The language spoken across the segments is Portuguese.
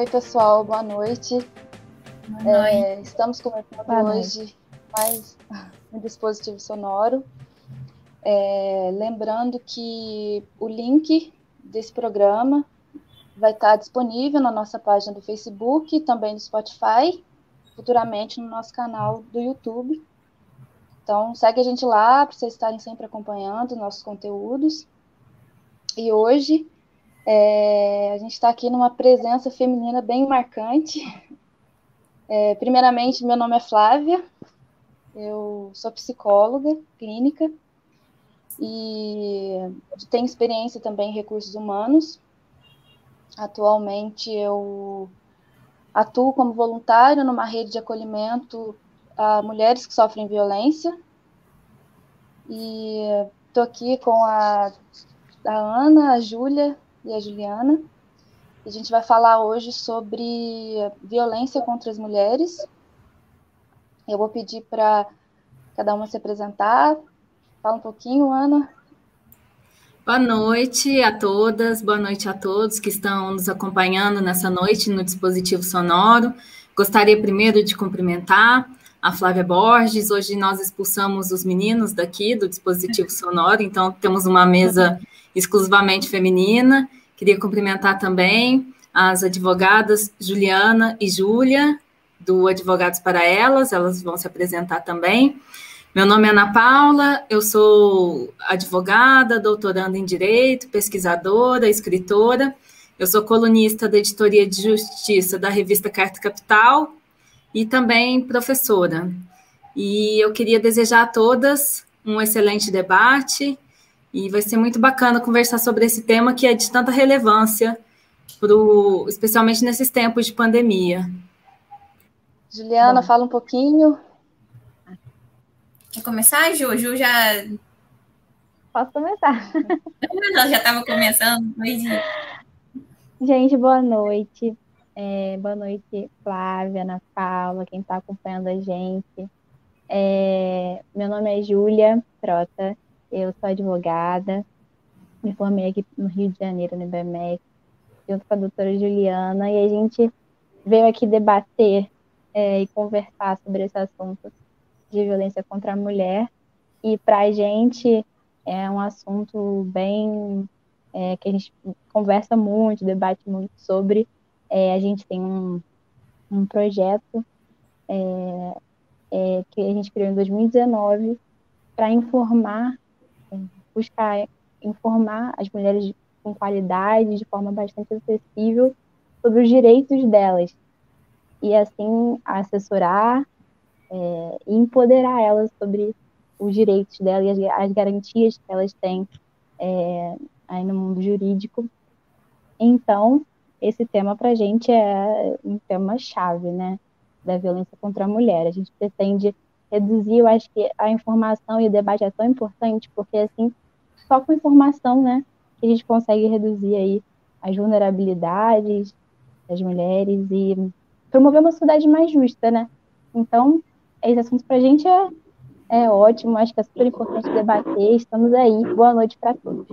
Oi, pessoal, boa noite. Boa noite. É, estamos começando boa hoje noite. mais um dispositivo sonoro. É, lembrando que o link desse programa vai estar disponível na nossa página do Facebook, também no Spotify, futuramente no nosso canal do YouTube. Então, segue a gente lá para vocês estarem sempre acompanhando nossos conteúdos. E hoje é, a gente está aqui numa presença feminina bem marcante. É, primeiramente, meu nome é Flávia, eu sou psicóloga clínica e tenho experiência também em recursos humanos. Atualmente, eu atuo como voluntário numa rede de acolhimento a mulheres que sofrem violência. E estou aqui com a, a Ana, a Júlia e a Juliana. A gente vai falar hoje sobre violência contra as mulheres. Eu vou pedir para cada uma se apresentar. Fala um pouquinho, Ana. Boa noite a todas, boa noite a todos que estão nos acompanhando nessa noite no dispositivo sonoro. Gostaria primeiro de cumprimentar a Flávia Borges. Hoje nós expulsamos os meninos daqui do dispositivo sonoro, então temos uma mesa exclusivamente feminina. Queria cumprimentar também as advogadas Juliana e Júlia, do Advogados para Elas, elas vão se apresentar também. Meu nome é Ana Paula, eu sou advogada, doutoranda em Direito, pesquisadora, escritora. Eu sou colunista da Editoria de Justiça da revista Carta Capital e também professora. E eu queria desejar a todas um excelente debate e vai ser muito bacana conversar sobre esse tema que é de tanta relevância, pro, especialmente nesses tempos de pandemia. Juliana, Bom. fala um pouquinho. Quer começar, Ju? Ju já. Posso começar. Ela já estava começando. Gente, boa noite. É, boa noite, Flávia, Ana Paula, quem está acompanhando a gente. É, meu nome é Júlia Trota, eu sou advogada, me formei aqui no Rio de Janeiro, no IBMEC, junto com a doutora Juliana, e a gente veio aqui debater é, e conversar sobre esse assunto de violência contra a mulher. E para a gente é um assunto bem é, que a gente conversa muito, debate muito sobre, é, a gente tem um, um projeto é, é, que a gente criou em 2019 para informar, é, buscar informar as mulheres com qualidade, de forma bastante acessível, sobre os direitos delas. E assim assessorar é, e empoderar elas sobre os direitos delas e as, as garantias que elas têm é, aí no mundo jurídico. Então, esse tema para a gente é um tema chave, né, da violência contra a mulher. A gente pretende reduzir, eu acho que a informação e o debate é tão importante, porque assim, só com informação, né, que a gente consegue reduzir aí as vulnerabilidades das mulheres e promover uma sociedade mais justa, né? Então, esse assunto para a gente é, é ótimo, acho que é super importante debater. Estamos aí. Boa noite para todos.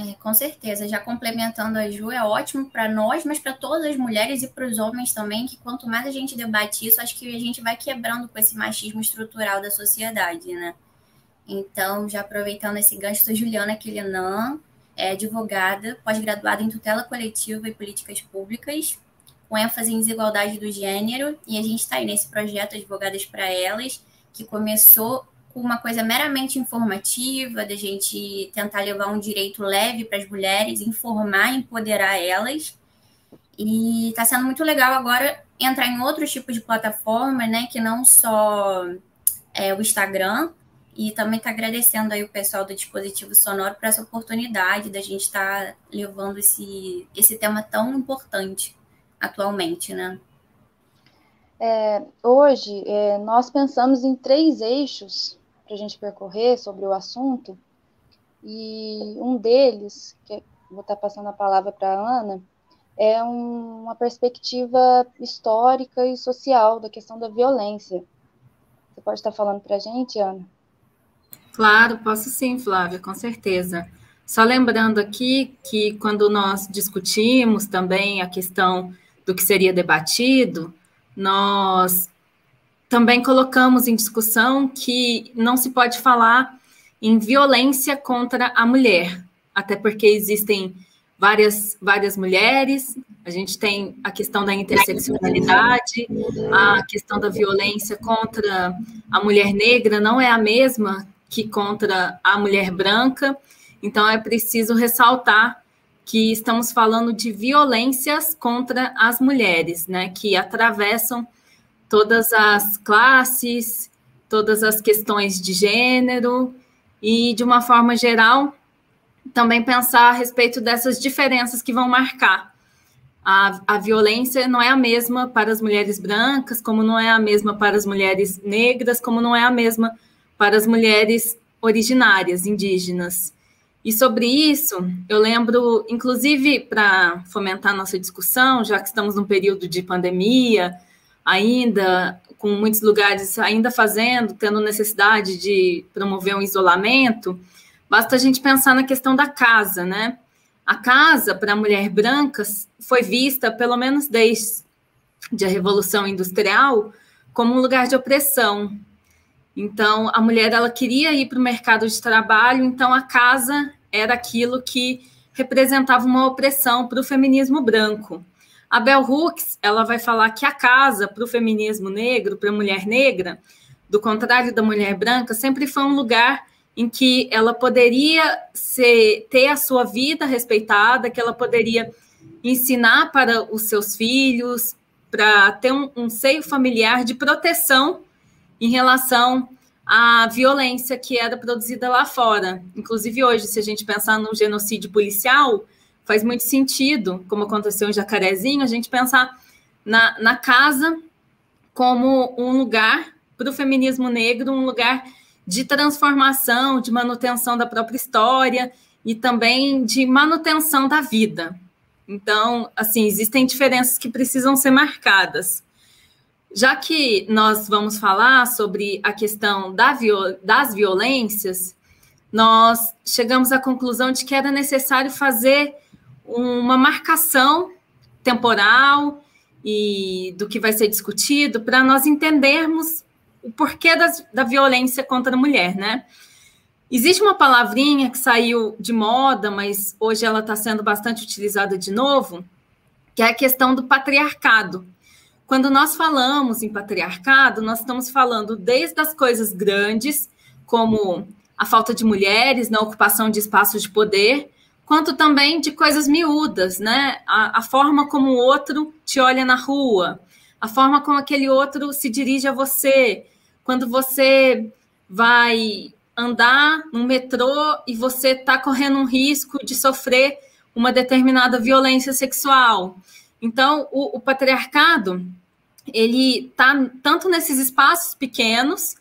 É, com certeza, já complementando a Ju, é ótimo para nós, mas para todas as mulheres e para os homens também, que quanto mais a gente debate isso, acho que a gente vai quebrando com esse machismo estrutural da sociedade, né? Então, já aproveitando esse gancho, sou Juliana Quilinan, é advogada, pós-graduada em tutela coletiva e políticas públicas, com ênfase em desigualdade do gênero, e a gente está aí nesse projeto Advogadas para Elas, que começou com uma coisa meramente informativa, da gente tentar levar um direito leve para as mulheres, informar, empoderar elas. E está sendo muito legal agora entrar em outro tipo de plataforma, né, que não só é, o Instagram. E também está agradecendo aí o pessoal do dispositivo sonoro por essa oportunidade da gente estar tá levando esse, esse tema tão importante atualmente, né? É, hoje, é, nós pensamos em três eixos para a gente percorrer sobre o assunto, e um deles, que vou estar passando a palavra para a Ana, é um, uma perspectiva histórica e social da questão da violência. Você pode estar falando para a gente, Ana? Claro, posso sim, Flávia, com certeza. Só lembrando aqui que quando nós discutimos também a questão do que seria debatido, nós também colocamos em discussão que não se pode falar em violência contra a mulher, até porque existem várias, várias mulheres, a gente tem a questão da interseccionalidade, a questão da violência contra a mulher negra não é a mesma que contra a mulher branca, então é preciso ressaltar que estamos falando de violências contra as mulheres, né, que atravessam todas as classes, todas as questões de gênero e, de uma forma geral, também pensar a respeito dessas diferenças que vão marcar. A, a violência não é a mesma para as mulheres brancas, como não é a mesma para as mulheres negras, como não é a mesma para as mulheres originárias, indígenas. E sobre isso, eu lembro, inclusive, para fomentar nossa discussão, já que estamos num período de pandemia, ainda com muitos lugares ainda fazendo, tendo necessidade de promover um isolamento, basta a gente pensar na questão da casa, né? A casa, para a mulher branca, foi vista, pelo menos desde a Revolução Industrial, como um lugar de opressão, então, a mulher ela queria ir para o mercado de trabalho, então a casa era aquilo que representava uma opressão para o feminismo branco. A Bell Hooks ela vai falar que a casa para o feminismo negro, para a mulher negra, do contrário da mulher branca, sempre foi um lugar em que ela poderia ser, ter a sua vida respeitada, que ela poderia ensinar para os seus filhos, para ter um, um seio familiar de proteção em relação à violência que era produzida lá fora. Inclusive, hoje, se a gente pensar no genocídio policial, faz muito sentido, como aconteceu em Jacarezinho, a gente pensar na, na casa como um lugar para o feminismo negro, um lugar de transformação, de manutenção da própria história e também de manutenção da vida. Então, assim, existem diferenças que precisam ser marcadas. Já que nós vamos falar sobre a questão da viol das violências, nós chegamos à conclusão de que era necessário fazer uma marcação temporal e do que vai ser discutido para nós entendermos o porquê das, da violência contra a mulher, né? Existe uma palavrinha que saiu de moda, mas hoje ela está sendo bastante utilizada de novo, que é a questão do patriarcado. Quando nós falamos em patriarcado, nós estamos falando desde as coisas grandes, como a falta de mulheres na ocupação de espaços de poder, quanto também de coisas miúdas, né? A, a, forma como o outro te olha na rua, a forma como aquele outro se dirige a você, quando você vai andar no metrô e você está correndo um risco de sofrer uma determinada violência sexual. Então, o, o patriarcado ele está tanto nesses espaços pequenos,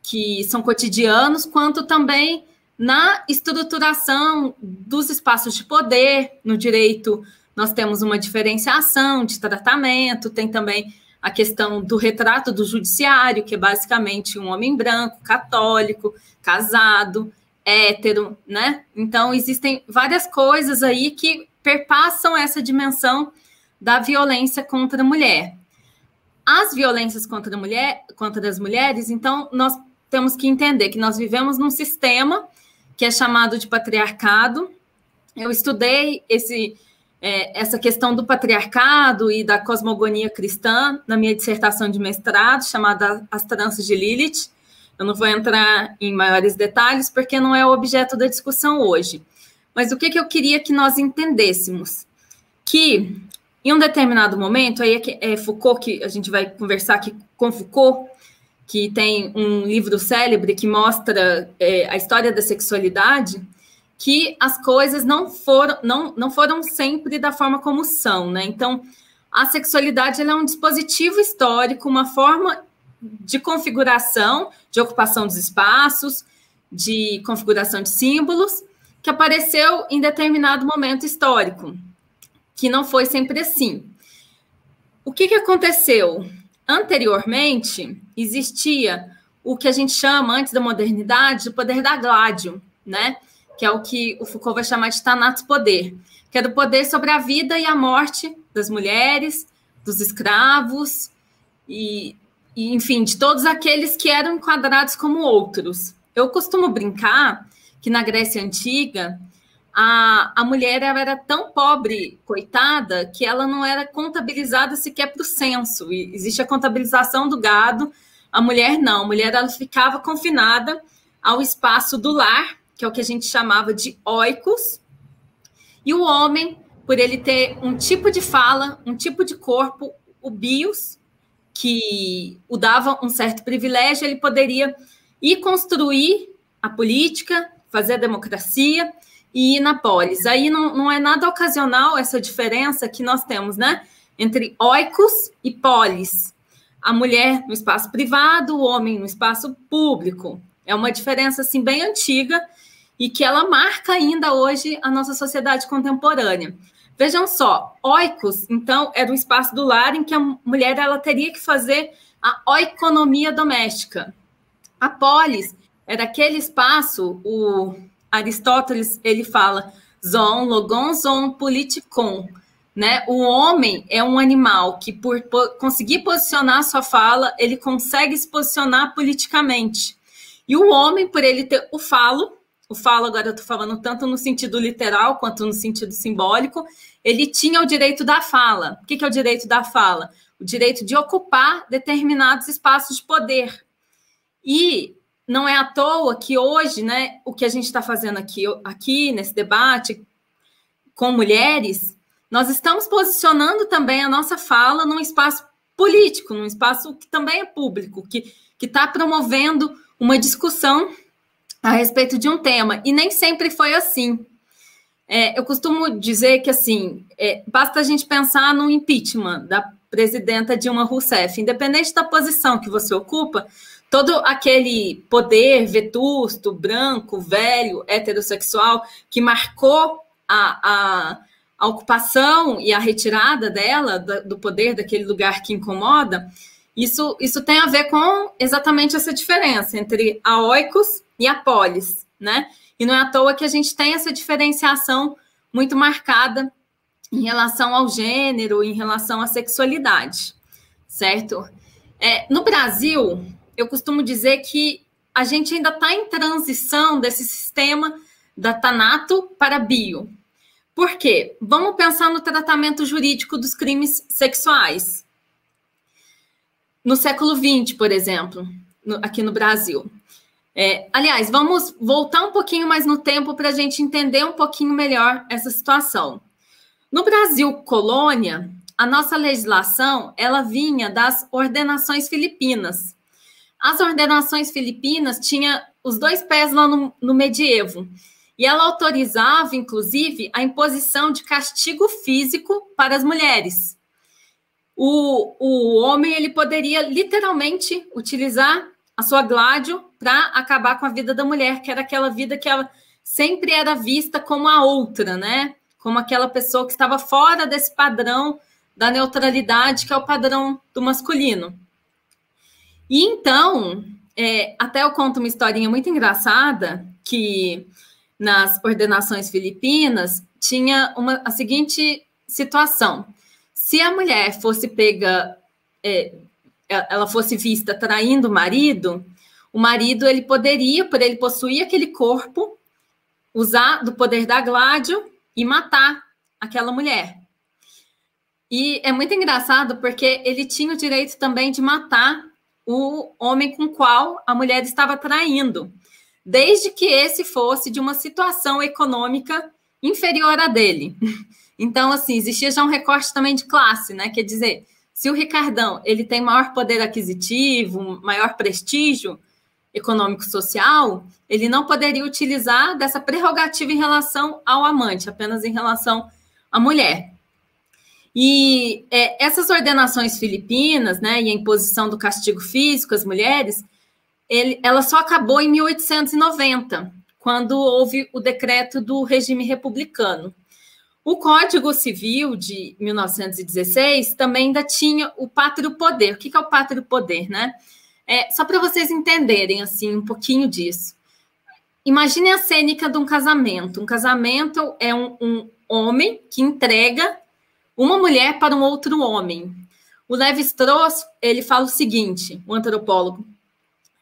que são cotidianos, quanto também na estruturação dos espaços de poder, no direito nós temos uma diferenciação de tratamento, tem também a questão do retrato do judiciário, que é basicamente um homem branco, católico, casado, hétero, né? Então, existem várias coisas aí que perpassam essa dimensão da violência contra a mulher as violências contra, a mulher, contra as mulheres, então nós temos que entender que nós vivemos num sistema que é chamado de patriarcado. Eu estudei esse, é, essa questão do patriarcado e da cosmogonia cristã na minha dissertação de mestrado, chamada As Tranças de Lilith. Eu não vou entrar em maiores detalhes, porque não é o objeto da discussão hoje. Mas o que, que eu queria que nós entendêssemos? Que em um determinado momento, aí é, é Foucault, que a gente vai conversar aqui com Foucault, que tem um livro célebre que mostra é, a história da sexualidade, que as coisas não foram, não, não foram sempre da forma como são, né? Então, a sexualidade é um dispositivo histórico, uma forma de configuração, de ocupação dos espaços, de configuração de símbolos, que apareceu em determinado momento histórico que não foi sempre assim. O que, que aconteceu? Anteriormente, existia o que a gente chama, antes da modernidade, o poder da gládio, né? que é o que o Foucault vai chamar de Thanatos Poder, que é do poder sobre a vida e a morte das mulheres, dos escravos e, e enfim, de todos aqueles que eram enquadrados como outros. Eu costumo brincar que na Grécia Antiga a, a mulher era tão pobre, coitada, que ela não era contabilizada sequer para o censo. E existe a contabilização do gado, a mulher não. A mulher ela ficava confinada ao espaço do lar, que é o que a gente chamava de oikos, e o homem, por ele ter um tipo de fala, um tipo de corpo, o bios, que o dava um certo privilégio, ele poderia ir construir a política, fazer a democracia e na polis. Aí não, não é nada ocasional essa diferença que nós temos, né? Entre oikos e polis. A mulher no espaço privado, o homem no espaço público. É uma diferença assim bem antiga e que ela marca ainda hoje a nossa sociedade contemporânea. Vejam só, oikos, então, era o espaço do lar em que a mulher ela teria que fazer a oikonomia doméstica. A polis era aquele espaço, o Aristóteles ele fala zon, logon, zon, politikon. Né? O homem é um animal que, por, conseguir posicionar sua fala, ele consegue se posicionar politicamente. E o homem, por ele ter o falo, o falo agora eu estou falando tanto no sentido literal quanto no sentido simbólico, ele tinha o direito da fala. O que, que é o direito da fala? O direito de ocupar determinados espaços de poder. E não é à toa que hoje, né, o que a gente está fazendo aqui, aqui nesse debate com mulheres, nós estamos posicionando também a nossa fala num espaço político, num espaço que também é público, que está promovendo uma discussão a respeito de um tema. E nem sempre foi assim. É, eu costumo dizer que assim é, basta a gente pensar no impeachment da presidenta Dilma Rousseff, independente da posição que você ocupa, todo aquele poder vetusto, branco, velho, heterossexual, que marcou a, a, a ocupação e a retirada dela do poder daquele lugar que incomoda, isso, isso tem a ver com exatamente essa diferença entre a oikos e a polis, né? E não é à toa que a gente tem essa diferenciação muito marcada em relação ao gênero, em relação à sexualidade, certo? É, no Brasil, eu costumo dizer que a gente ainda está em transição desse sistema da Tanato para bio. Por quê? Vamos pensar no tratamento jurídico dos crimes sexuais. No século XX, por exemplo, no, aqui no Brasil. É, aliás, vamos voltar um pouquinho mais no tempo para a gente entender um pouquinho melhor essa situação. No Brasil colônia, a nossa legislação ela vinha das ordenações filipinas, as ordenações filipinas tinham os dois pés lá no, no medievo. E ela autorizava, inclusive, a imposição de castigo físico para as mulheres. O, o homem ele poderia literalmente utilizar a sua gládio para acabar com a vida da mulher, que era aquela vida que ela sempre era vista como a outra, né? Como aquela pessoa que estava fora desse padrão da neutralidade, que é o padrão do masculino. E então, é, até eu conto uma historinha muito engraçada que nas ordenações filipinas tinha uma, a seguinte situação: se a mulher fosse pega, é, ela fosse vista traindo o marido, o marido ele poderia, por ele possuir aquele corpo, usar do poder da gládio e matar aquela mulher. E é muito engraçado porque ele tinha o direito também de matar o homem com qual a mulher estava traindo, desde que esse fosse de uma situação econômica inferior à dele. Então, assim, existia já um recorte também de classe, né? Quer dizer, se o Ricardão ele tem maior poder aquisitivo, maior prestígio econômico-social, ele não poderia utilizar dessa prerrogativa em relação ao amante, apenas em relação à mulher. E é, essas ordenações filipinas, né, e a imposição do castigo físico às mulheres, ele, ela só acabou em 1890, quando houve o decreto do regime republicano. O Código Civil de 1916 também ainda tinha o pátrio poder. O que é o pátrio poder, né? É, só para vocês entenderem assim um pouquinho disso. imagine a cênica de um casamento. Um casamento é um, um homem que entrega uma mulher para um outro homem. O Levi Strauss, ele fala o seguinte, o antropólogo,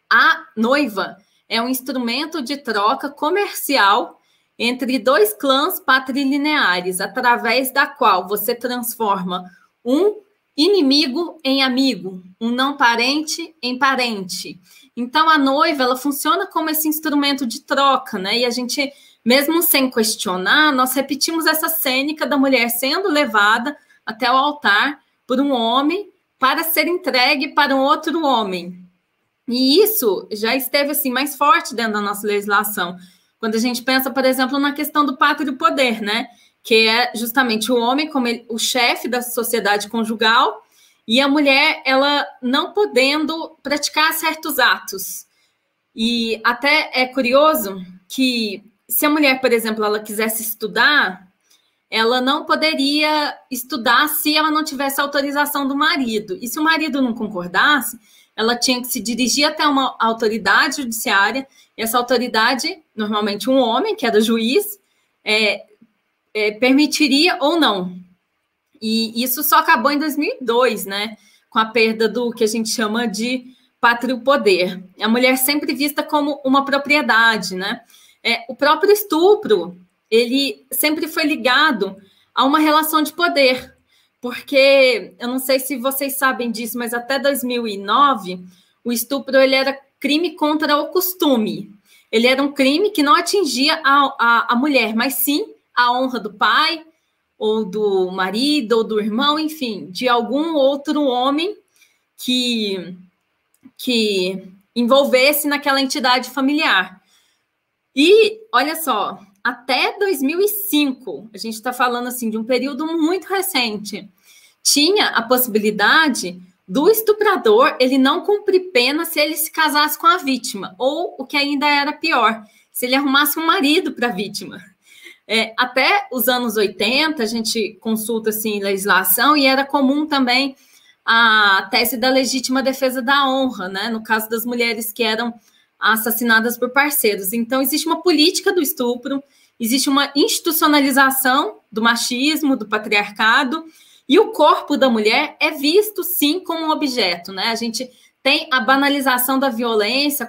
a noiva é um instrumento de troca comercial entre dois clãs patrilineares, através da qual você transforma um inimigo em amigo, um não parente em parente. Então a noiva ela funciona como esse instrumento de troca, né? E a gente, mesmo sem questionar, nós repetimos essa cênica da mulher sendo levada até o altar por um homem para ser entregue para um outro homem. E isso já esteve assim mais forte dentro da nossa legislação. Quando a gente pensa, por exemplo, na questão do pátrio poder, né? Que é justamente o homem como ele, o chefe da sociedade conjugal e a mulher ela não podendo praticar certos atos. E até é curioso que se a mulher, por exemplo, ela quisesse estudar, ela não poderia estudar se ela não tivesse autorização do marido. E se o marido não concordasse, ela tinha que se dirigir até uma autoridade judiciária. E essa autoridade, normalmente um homem, que era juiz, é, é, permitiria ou não. E isso só acabou em 2002, né? Com a perda do que a gente chama de pátrio poder. A mulher sempre vista como uma propriedade, né? É, o próprio estupro ele sempre foi ligado a uma relação de poder, porque eu não sei se vocês sabem disso, mas até 2009 o estupro ele era crime contra o costume. Ele era um crime que não atingia a, a, a mulher, mas sim a honra do pai, ou do marido, ou do irmão, enfim, de algum outro homem que, que envolvesse naquela entidade familiar. E olha só, até 2005, a gente está falando assim de um período muito recente, tinha a possibilidade do estuprador ele não cumprir pena se ele se casasse com a vítima, ou o que ainda era pior, se ele arrumasse um marido para a vítima. É, até os anos 80, a gente consulta assim legislação e era comum também a tese da legítima defesa da honra, né? No caso das mulheres que eram assassinadas por parceiros. Então, existe uma política do estupro, existe uma institucionalização do machismo, do patriarcado, e o corpo da mulher é visto, sim, como um objeto, né? A gente tem a banalização da violência, a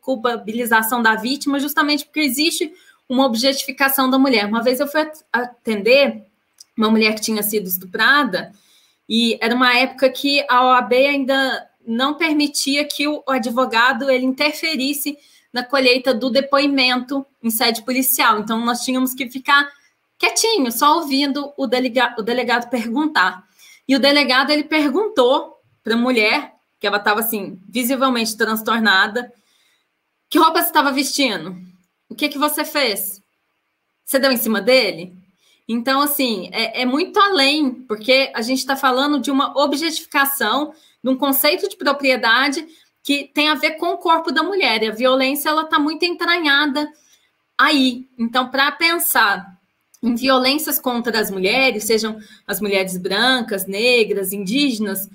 culpabilização da vítima, justamente porque existe uma objetificação da mulher. Uma vez eu fui atender uma mulher que tinha sido estuprada, e era uma época que a OAB ainda não permitia que o advogado ele interferisse na colheita do depoimento em sede policial. Então, nós tínhamos que ficar quietinho, só ouvindo o, delega, o delegado perguntar. E o delegado, ele perguntou para a mulher, que ela estava, assim, visivelmente transtornada, que roupa você estava vestindo? O que, que você fez? Você deu em cima dele? Então, assim, é, é muito além, porque a gente está falando de uma objetificação, de um conceito de propriedade que tem a ver com o corpo da mulher. E a violência ela está muito entranhada aí. Então, para pensar em violências contra as mulheres, sejam as mulheres brancas, negras, indígenas,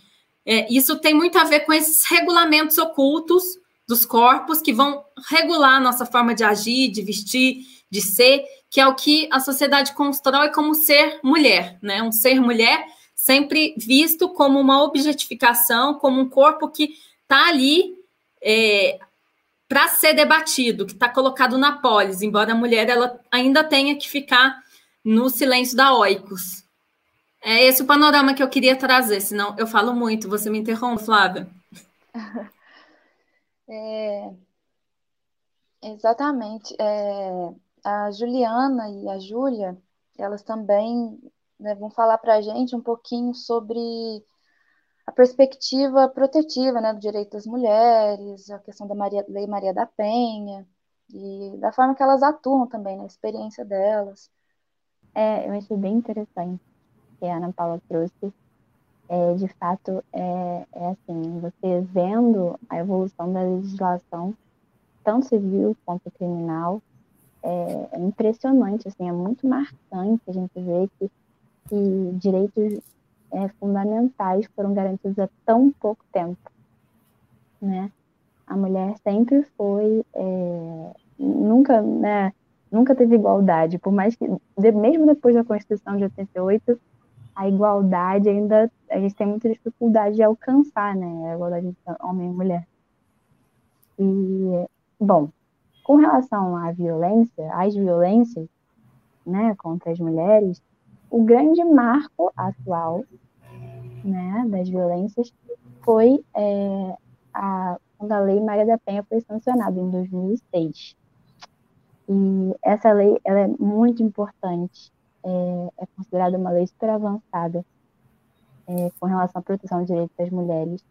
é, isso tem muito a ver com esses regulamentos ocultos dos corpos que vão regular a nossa forma de agir, de vestir, de ser, que é o que a sociedade constrói como ser mulher, né? Um ser mulher sempre visto como uma objetificação, como um corpo que está ali é, para ser debatido, que está colocado na polis, embora a mulher ela ainda tenha que ficar no silêncio da oicos. É esse o panorama que eu queria trazer, senão eu falo muito. Você me interrompe, Flávia? É, exatamente. É, a Juliana e a Júlia, elas também né, vão falar para a gente um pouquinho sobre a perspectiva protetiva né, do direito das mulheres, a questão da Maria, Lei Maria da Penha, e da forma que elas atuam também, na experiência delas. É, eu achei bem interessante que a Ana Paula trouxe. É, de fato, é, é assim, você vendo a evolução da legislação, tanto civil quanto criminal, é, é impressionante, assim, é muito marcante a gente ver que, que direitos é, fundamentais foram garantidos há tão pouco tempo, né? A mulher sempre foi é, nunca, né, nunca teve igualdade, por mais que, mesmo depois da Constituição de 88, a igualdade ainda, a gente tem muita dificuldade de alcançar, né, a igualdade entre homem e mulher. E, bom, com relação à violência, às violências, né, contra as mulheres, o grande marco atual, né, das violências foi é, a, quando a Lei Maria da Penha foi sancionada em 2006. E essa lei ela é muito importante, é, é considerada uma lei super avançada é, com relação à proteção dos direitos das mulheres.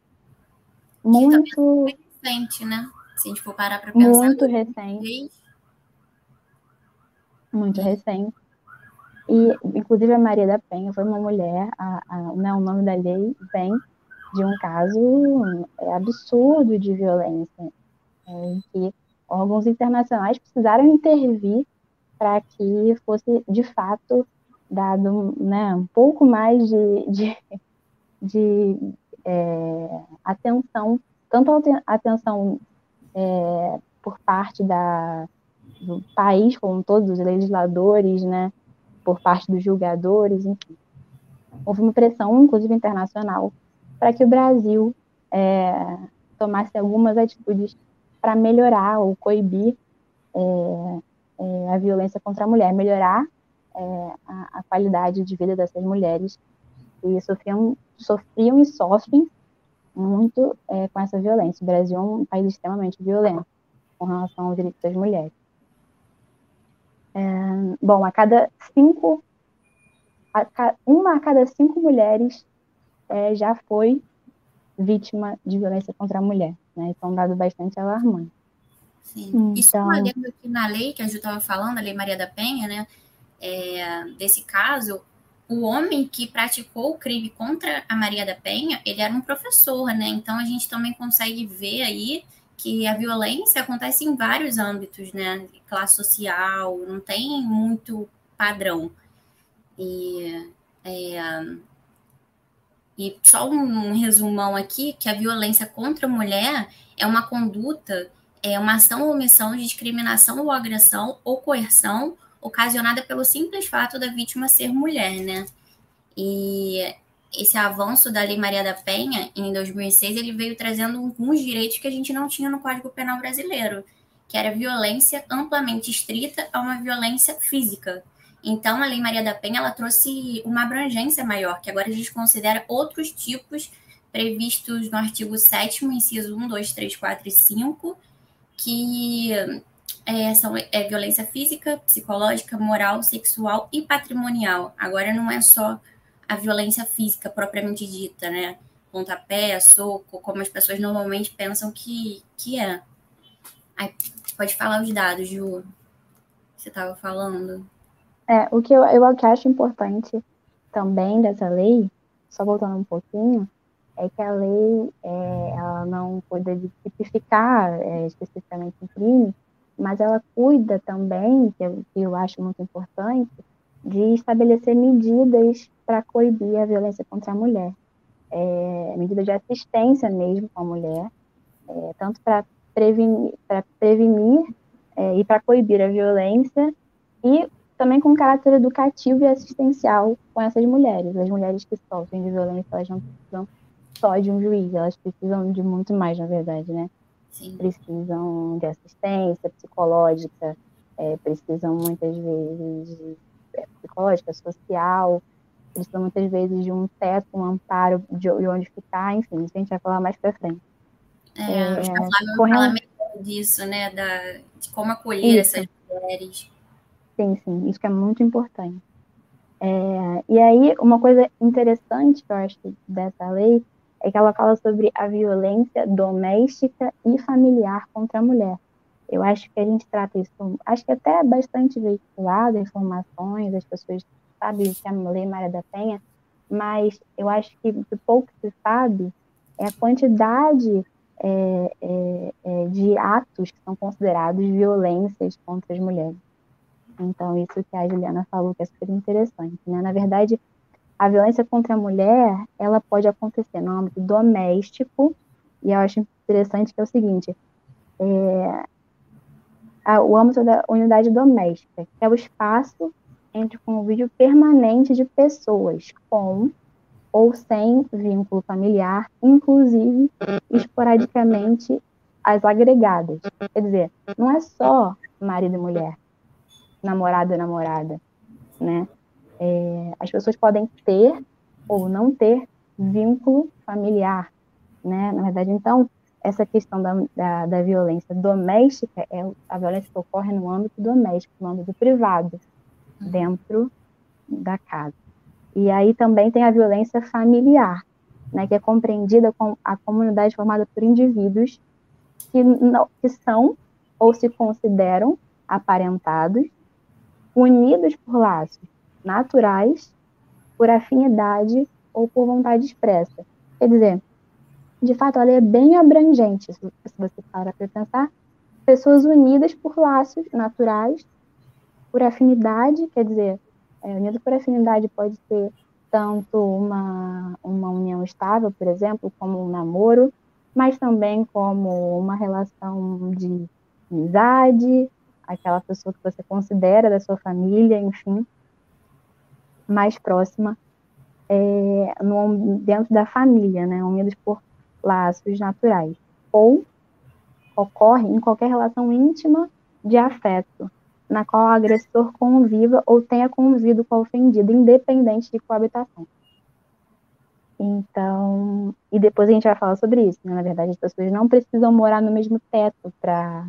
Muito recente, né? Se a gente for parar para pensar. Muito recente. Muito recente. E, inclusive, a Maria da Penha foi uma mulher, a, a, né, o nome da lei vem de um caso é, absurdo de violência, é, em que órgãos internacionais precisaram intervir para que fosse, de fato, dado né, um pouco mais de, de, de é, atenção, tanto atenção é, por parte da, do país, como todos os legisladores, né, por parte dos julgadores, enfim. Houve uma pressão, inclusive internacional, para que o Brasil é, tomasse algumas atitudes para melhorar ou coibir é, é, a violência contra a mulher, melhorar é, a, a, qualidade de vida dessas mulheres que sofriam, sofriam e sofrem muito é, com essa violência. O Brasil é um país extremamente violento com relação aos direitos das mulheres. É, bom, a cada cinco, a, uma a cada cinco mulheres é, já foi vítima de violência contra a mulher. Né? É um dado bastante alarmante. Sim. Então... Isso uma lembro aqui na lei que a Ju estava falando, a Lei Maria da Penha, né? É, desse caso, o homem que praticou o crime contra a Maria da Penha, ele era um professor, né? Então a gente também consegue ver aí que a violência acontece em vários âmbitos, né? Classe social, não tem muito padrão. E é, e só um resumão aqui, que a violência contra a mulher é uma conduta, é uma ação ou omissão de discriminação ou agressão ou coerção ocasionada pelo simples fato da vítima ser mulher, né? E esse avanço da Lei Maria da Penha, em 2006, ele veio trazendo alguns direitos que a gente não tinha no Código Penal brasileiro, que era violência amplamente estrita a uma violência física. Então, a Lei Maria da Penha ela trouxe uma abrangência maior, que agora a gente considera outros tipos previstos no artigo 7 inciso 1, 2, 3, 4 e 5, que é, são é, violência física, psicológica, moral, sexual e patrimonial. Agora não é só a violência física propriamente dita, né? Pontapé, soco, como as pessoas normalmente pensam que, que é. Aí, pode falar os dados, Ju. Você estava falando. É, o que eu, eu acho importante também dessa lei, só voltando um pouquinho, é que a lei é, ela não cuida de tipificar é, especificamente um crime, mas ela cuida também, que eu, que eu acho muito importante, de estabelecer medidas para coibir a violência contra a mulher. É, medidas de assistência mesmo com a mulher, é, tanto para prevenir, prevenir é, e para coibir a violência, e também com caráter educativo e assistencial com essas mulheres. As mulheres que sofrem de violência, elas não precisam só de um juiz, elas precisam de muito mais, na verdade, né? Sim. Precisam de assistência psicológica, é, precisam muitas vezes de é, psicológica, social, precisam muitas vezes de um teto, um amparo de, de onde ficar, enfim, isso a gente vai falar mais para frente. É, é, acho que a Flávia fala melhor disso, né, da, de como acolher isso. essas mulheres. Sim, sim, isso que é muito importante. É, e aí, uma coisa interessante que eu acho dessa lei é que ela fala sobre a violência doméstica e familiar contra a mulher. Eu acho que a gente trata isso, acho que até é bastante veiculado, informações, as pessoas sabem que a Lei Maria da Penha, mas eu acho que o pouco se sabe é a quantidade é, é, é, de atos que são considerados violências contra as mulheres. Então, isso que a Juliana falou que é super interessante, né? Na verdade, a violência contra a mulher, ela pode acontecer no âmbito doméstico, e eu acho interessante que é o seguinte, é, a, o âmbito da unidade doméstica, que é o espaço entre convívio permanente de pessoas com ou sem vínculo familiar, inclusive esporadicamente as agregadas. Quer dizer, não é só marido e mulher, namorado e namorada, né? É, as pessoas podem ter ou não ter vínculo familiar, né? Na verdade, então, essa questão da, da, da, violência doméstica é a violência que ocorre no âmbito doméstico, no âmbito privado, uhum. dentro da casa. E aí também tem a violência familiar, né, que é compreendida com a comunidade formada por indivíduos que, não, que são ou se consideram aparentados, unidos por laços naturais, por afinidade ou por vontade expressa. Quer dizer, de fato, a lei é bem abrangente, se você para para pensar. Pessoas unidas por laços naturais, por afinidade, quer dizer, é, unido por afinidade pode ser tanto uma, uma união estável, por exemplo, como um namoro, mas também como uma relação de amizade, aquela pessoa que você considera da sua família, enfim, mais próxima é, no, dentro da família, né, unidos por laços naturais, ou ocorre em qualquer relação íntima de afeto, na qual o agressor conviva ou tenha convivido com a ofendida, independente de coabitação. Então, e depois a gente vai falar sobre isso. Né? Na verdade, as pessoas não precisam morar no mesmo teto para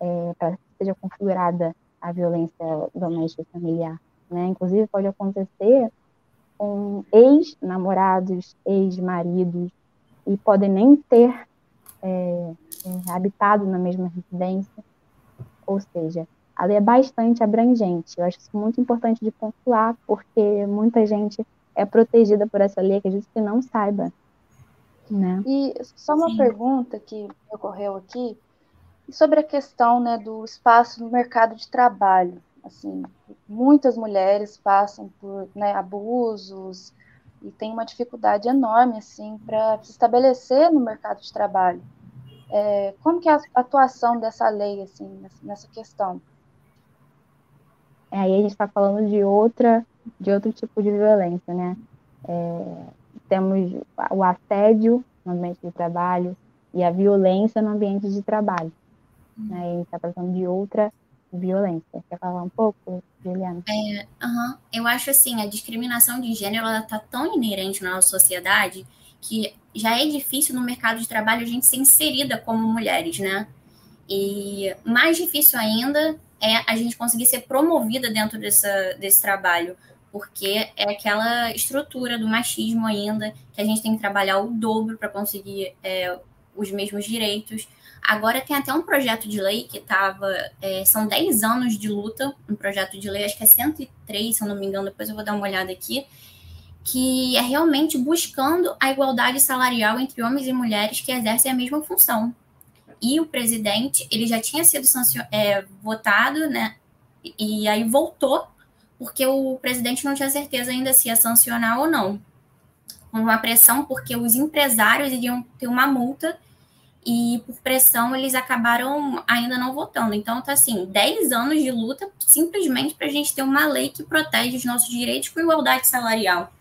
é, que seja configurada a violência doméstica familiar. Né? Inclusive, pode acontecer com ex-namorados, ex-maridos, e podem nem ter é, é, habitado na mesma residência. Ou seja, a lei é bastante abrangente. Eu acho isso muito importante de pontuar, porque muita gente é protegida por essa lei, que não saiba. Né? E só uma Sim. pergunta que ocorreu aqui sobre a questão né, do espaço no mercado de trabalho. Assim, muitas mulheres passam por né, abusos, e tem uma dificuldade enorme assim para se estabelecer no mercado de trabalho. É, como que é a atuação dessa lei assim nessa questão? Aí a gente está falando de outra de outro tipo de violência, né? É, temos o assédio no ambiente de trabalho e a violência no ambiente de trabalho. Né? a gente está tratando de outra violência. Quer falar um pouco, Juliana? É, uhum. Eu acho assim, a discriminação de gênero ela está tão inerente na nossa sociedade que já é difícil no mercado de trabalho a gente ser inserida como mulheres, né? E mais difícil ainda é a gente conseguir ser promovida dentro dessa, desse trabalho, porque é aquela estrutura do machismo ainda, que a gente tem que trabalhar o dobro para conseguir é, os mesmos direitos. Agora tem até um projeto de lei que estava. É, são 10 anos de luta, um projeto de lei, acho que é 103, se eu não me engano, depois eu vou dar uma olhada aqui, que é realmente buscando a igualdade salarial entre homens e mulheres que exercem a mesma função. E o presidente, ele já tinha sido é, votado, né? E aí voltou, porque o presidente não tinha certeza ainda se ia sancionar ou não. Uma pressão, porque os empresários iriam ter uma multa e por pressão eles acabaram ainda não votando. Então, tá assim, 10 anos de luta simplesmente para a gente ter uma lei que protege os nossos direitos com igualdade salarial.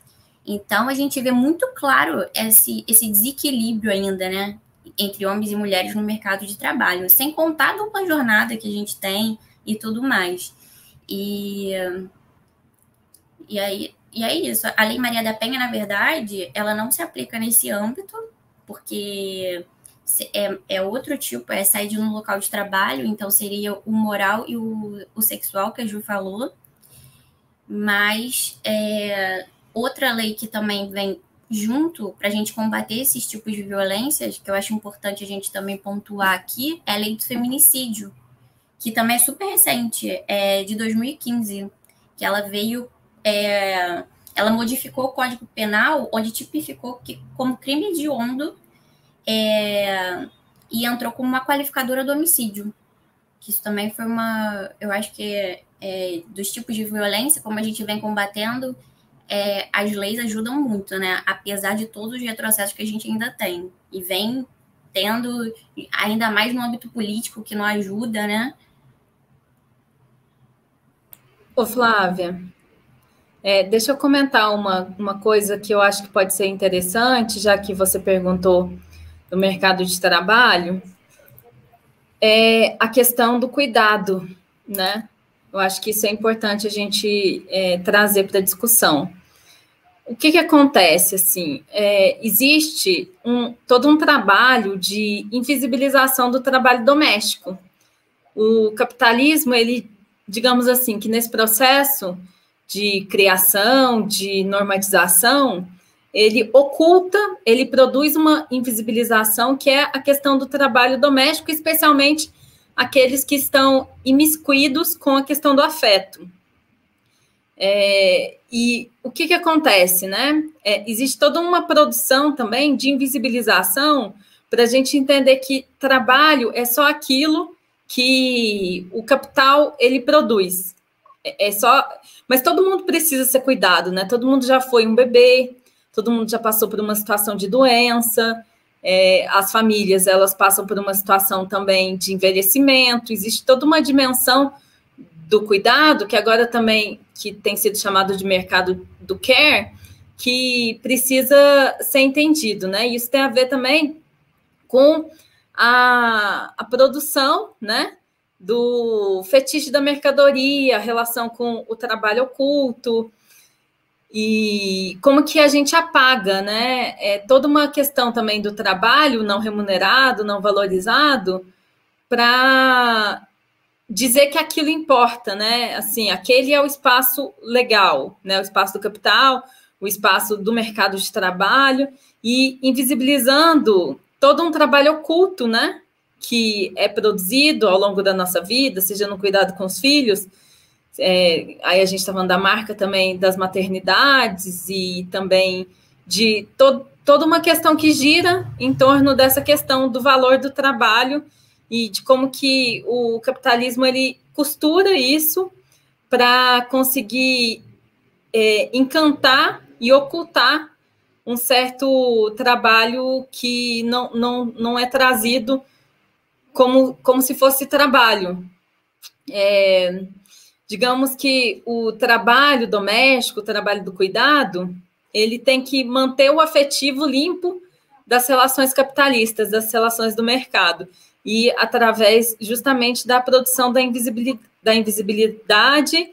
Então, a gente vê muito claro esse, esse desequilíbrio ainda, né, entre homens e mulheres no mercado de trabalho, sem contar a dupla jornada que a gente tem e tudo mais. E, e, aí, e é isso. A Lei Maria da Penha, na verdade, ela não se aplica nesse âmbito, porque é, é outro tipo, é sair no local de trabalho, então seria o moral e o, o sexual que a Ju falou. Mas é, outra lei que também vem junto para a gente combater esses tipos de violências, que eu acho importante a gente também pontuar aqui, é a lei do feminicídio, que também é super recente, é de 2015, que ela veio, é, ela modificou o Código Penal, onde tipificou que, como crime hediondo é, e entrou como uma qualificadora do homicídio. Que isso também foi uma. Eu acho que é, é, dos tipos de violência, como a gente vem combatendo, é, as leis ajudam muito, né? Apesar de todos os retrocessos que a gente ainda tem. E vem tendo, ainda mais no âmbito político, que não ajuda, né? Ô, Flávia, é, deixa eu comentar uma, uma coisa que eu acho que pode ser interessante, já que você perguntou do mercado de trabalho, é a questão do cuidado, né? Eu acho que isso é importante a gente é, trazer para a discussão. O que, que acontece, assim, é, existe um, todo um trabalho de invisibilização do trabalho doméstico. O capitalismo, ele digamos assim, que nesse processo de criação, de normatização, ele oculta, ele produz uma invisibilização que é a questão do trabalho doméstico, especialmente aqueles que estão imiscuídos com a questão do afeto. É, e o que, que acontece, né? É, existe toda uma produção também de invisibilização para a gente entender que trabalho é só aquilo que o capital ele produz. É, é só, mas todo mundo precisa ser cuidado, né? Todo mundo já foi um bebê, todo mundo já passou por uma situação de doença. É, as famílias elas passam por uma situação também de envelhecimento. Existe toda uma dimensão do cuidado que agora também que tem sido chamado de mercado do care que precisa ser entendido, né? Isso tem a ver também com a, a produção, né? Do fetiche da mercadoria, a relação com o trabalho oculto, e como que a gente apaga, né? É toda uma questão também do trabalho não remunerado, não valorizado, para dizer que aquilo importa, né? Assim, aquele é o espaço legal, né? O espaço do capital, o espaço do mercado de trabalho e invisibilizando todo um trabalho oculto, né? Que é produzido ao longo da nossa vida, seja no cuidado com os filhos. É, aí a gente está falando da marca também das maternidades e também de to toda uma questão que gira em torno dessa questão do valor do trabalho e de como que o capitalismo ele costura isso para conseguir é, encantar e ocultar um certo trabalho que não, não, não é trazido como, como se fosse trabalho. É, digamos que o trabalho doméstico, o trabalho do cuidado, ele tem que manter o afetivo limpo das relações capitalistas, das relações do mercado, e através justamente da produção da invisibilidade, da invisibilidade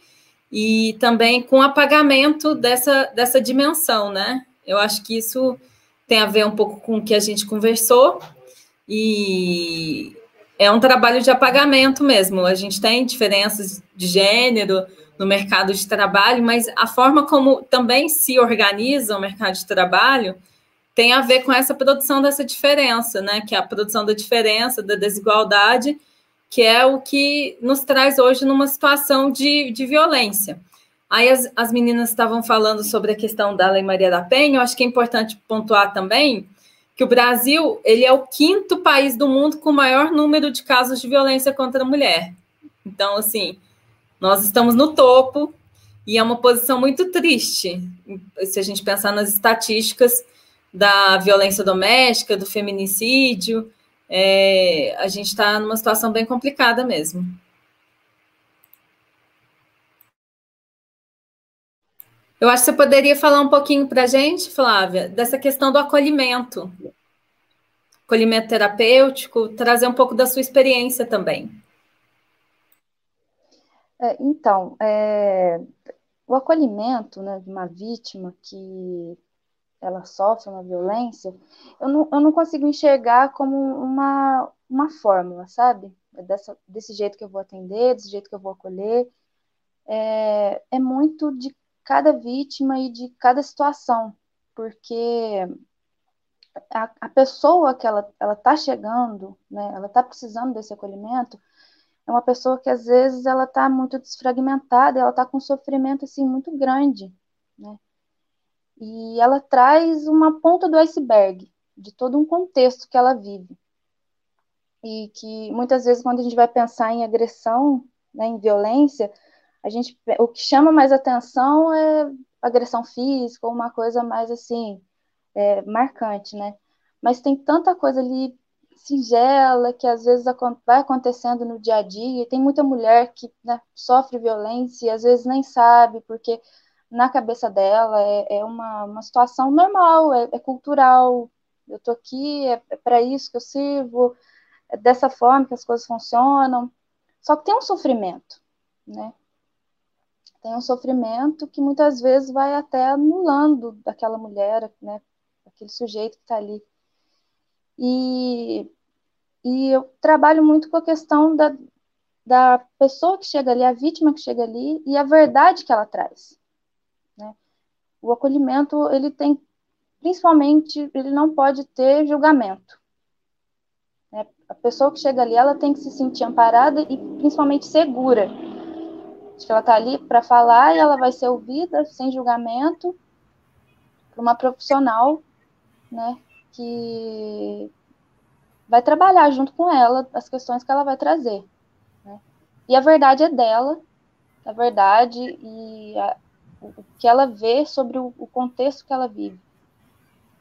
e também com apagamento dessa, dessa dimensão, né? Eu acho que isso tem a ver um pouco com o que a gente conversou e é um trabalho de apagamento mesmo. A gente tem diferenças de gênero no mercado de trabalho, mas a forma como também se organiza o mercado de trabalho tem a ver com essa produção dessa diferença, né? Que é a produção da diferença, da desigualdade, que é o que nos traz hoje numa situação de, de violência. Aí as, as meninas estavam falando sobre a questão da Lei Maria da Penha, eu acho que é importante pontuar também que o Brasil ele é o quinto país do mundo com o maior número de casos de violência contra a mulher. Então, assim, nós estamos no topo e é uma posição muito triste se a gente pensar nas estatísticas da violência doméstica, do feminicídio, é, a gente está numa situação bem complicada mesmo. Eu acho que você poderia falar um pouquinho para a gente, Flávia, dessa questão do acolhimento, acolhimento terapêutico, trazer um pouco da sua experiência também. É, então, é, o acolhimento né, de uma vítima que ela sofre uma violência, eu não, eu não consigo enxergar como uma, uma fórmula, sabe? É dessa, desse jeito que eu vou atender, desse jeito que eu vou acolher. É, é muito de cada vítima e de cada situação, porque a, a pessoa que ela está chegando, né, ela está precisando desse acolhimento, é uma pessoa que às vezes ela está muito desfragmentada, ela está com um sofrimento assim muito grande, né? E ela traz uma ponta do iceberg de todo um contexto que ela vive. E que muitas vezes quando a gente vai pensar em agressão, né, em violência, a gente, o que chama mais atenção é agressão física, uma coisa mais assim, é, marcante, né? Mas tem tanta coisa ali singela, que às vezes vai acontecendo no dia a dia. E tem muita mulher que né, sofre violência e às vezes nem sabe, porque na cabeça dela é, é uma, uma situação normal, é, é cultural. Eu tô aqui, é, é para isso que eu sirvo, é dessa forma que as coisas funcionam. Só que tem um sofrimento, né? Tem um sofrimento que muitas vezes vai até anulando daquela mulher, né? Aquele sujeito que está ali. E, e eu trabalho muito com a questão da, da pessoa que chega ali, a vítima que chega ali e a verdade que ela traz. Né? O acolhimento, ele tem, principalmente, ele não pode ter julgamento. Né? A pessoa que chega ali, ela tem que se sentir amparada e principalmente segura. Que ela está ali para falar e ela vai ser ouvida sem julgamento por uma profissional, né, que vai trabalhar junto com ela as questões que ela vai trazer. Né? E a verdade é dela, a verdade e a, o que ela vê sobre o, o contexto que ela vive.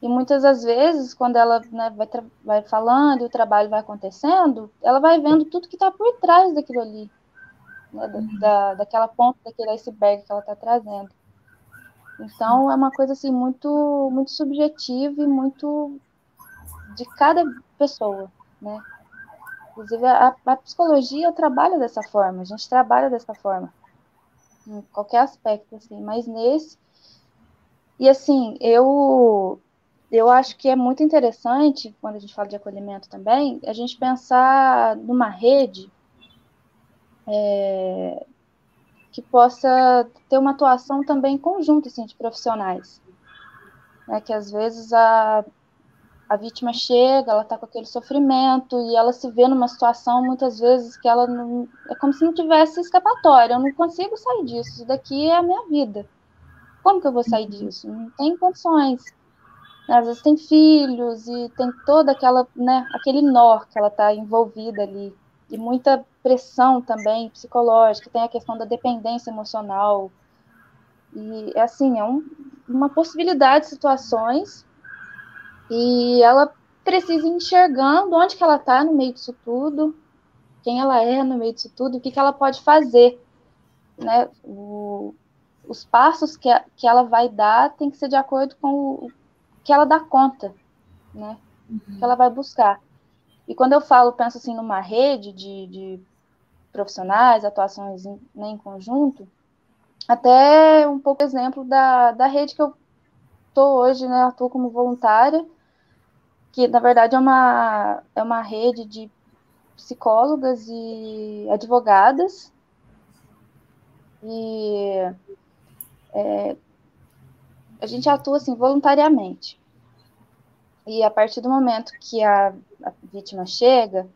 E muitas das vezes, quando ela né, vai, vai falando e o trabalho vai acontecendo, ela vai vendo tudo que está por trás daquilo ali. Da, daquela ponta, daquele iceberg que ela está trazendo. Então, é uma coisa assim muito, muito subjetiva e muito de cada pessoa, né? Inclusive, a, a psicologia trabalha dessa forma, a gente trabalha dessa forma, em qualquer aspecto, assim, mas nesse. E assim, eu eu acho que é muito interessante, quando a gente fala de acolhimento também, a gente pensar numa rede é, que possa ter uma atuação também conjunta assim, de profissionais. Né, que às vezes a, a vítima chega, ela está com aquele sofrimento e ela se vê numa situação muitas vezes que ela não, é como se não tivesse escapatória. Eu não consigo sair disso. Isso daqui é a minha vida. Como que eu vou sair disso? Não tem condições. Às vezes tem filhos e tem toda aquela, né, aquele nó que ela está envolvida ali. E muita pressão também psicológica, tem a questão da dependência emocional. E é assim, é um, uma possibilidade de situações e ela precisa ir enxergando onde que ela está no meio disso tudo, quem ela é no meio disso tudo, o que, que ela pode fazer. Né? O, os passos que, a, que ela vai dar tem que ser de acordo com o, que ela dá conta, né? Uhum. Que ela vai buscar. E quando eu falo, penso assim numa rede de, de profissionais, atuações em, né, em conjunto, até um pouco exemplo da, da rede que eu estou hoje, né? Atuo como voluntária, que na verdade é uma, é uma rede de psicólogas e advogadas. E é, a gente atua assim voluntariamente. E a partir do momento que a, a vítima chega,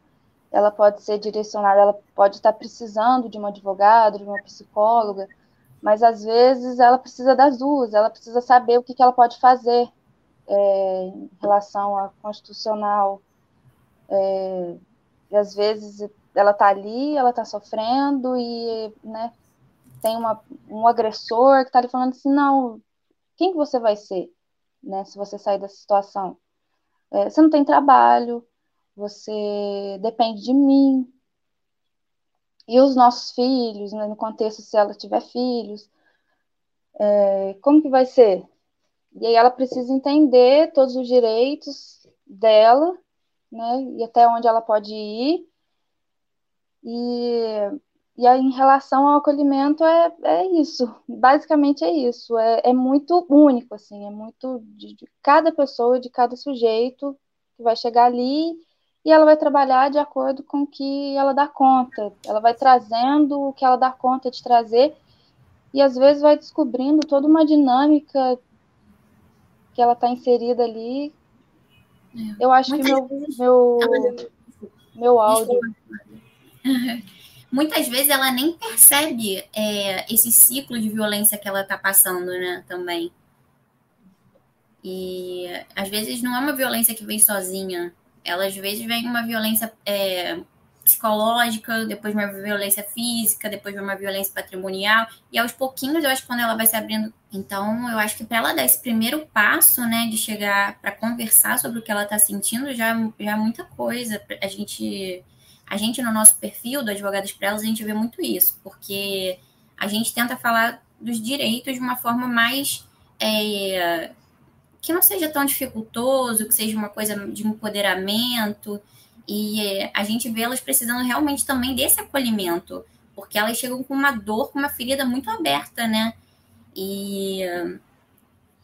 ela pode ser direcionada, ela pode estar precisando de um advogado, de uma psicóloga, mas às vezes ela precisa das duas, ela precisa saber o que, que ela pode fazer é, em relação à constitucional. É, e às vezes ela está ali, ela está sofrendo e né, tem uma, um agressor que está ali falando assim, não, quem que você vai ser, né, se você sair dessa situação? É, você não tem trabalho, você depende de mim. E os nossos filhos, né, no contexto se ela tiver filhos, é, como que vai ser? E aí ela precisa entender todos os direitos dela, né, e até onde ela pode ir. E e aí, em relação ao acolhimento, é, é isso. Basicamente é isso. É, é muito único, assim, é muito de, de, cada pessoa, de cada sujeito que vai chegar ali e ela vai trabalhar de acordo com o que ela dá conta. Ela vai trazendo o que ela dá conta de trazer e às vezes vai descobrindo toda uma dinâmica que ela está inserida ali. É. Eu acho que meu, meu, meu áudio. muitas vezes ela nem percebe é, esse ciclo de violência que ela está passando, né, também. E às vezes não é uma violência que vem sozinha, ela às vezes vem uma violência é, psicológica, depois uma violência física, depois uma violência patrimonial, e aos pouquinhos eu acho que quando ela vai se abrindo. Então, eu acho que para ela dar esse primeiro passo, né, de chegar para conversar sobre o que ela está sentindo, já, já é muita coisa. A gente, a gente, no nosso perfil do Advogadas para Elas, a gente vê muito isso, porque a gente tenta falar dos direitos de uma forma mais. É, que não seja tão dificultoso, que seja uma coisa de empoderamento. E é, a gente vê elas precisando realmente também desse acolhimento, porque elas chegam com uma dor, com uma ferida muito aberta, né? E,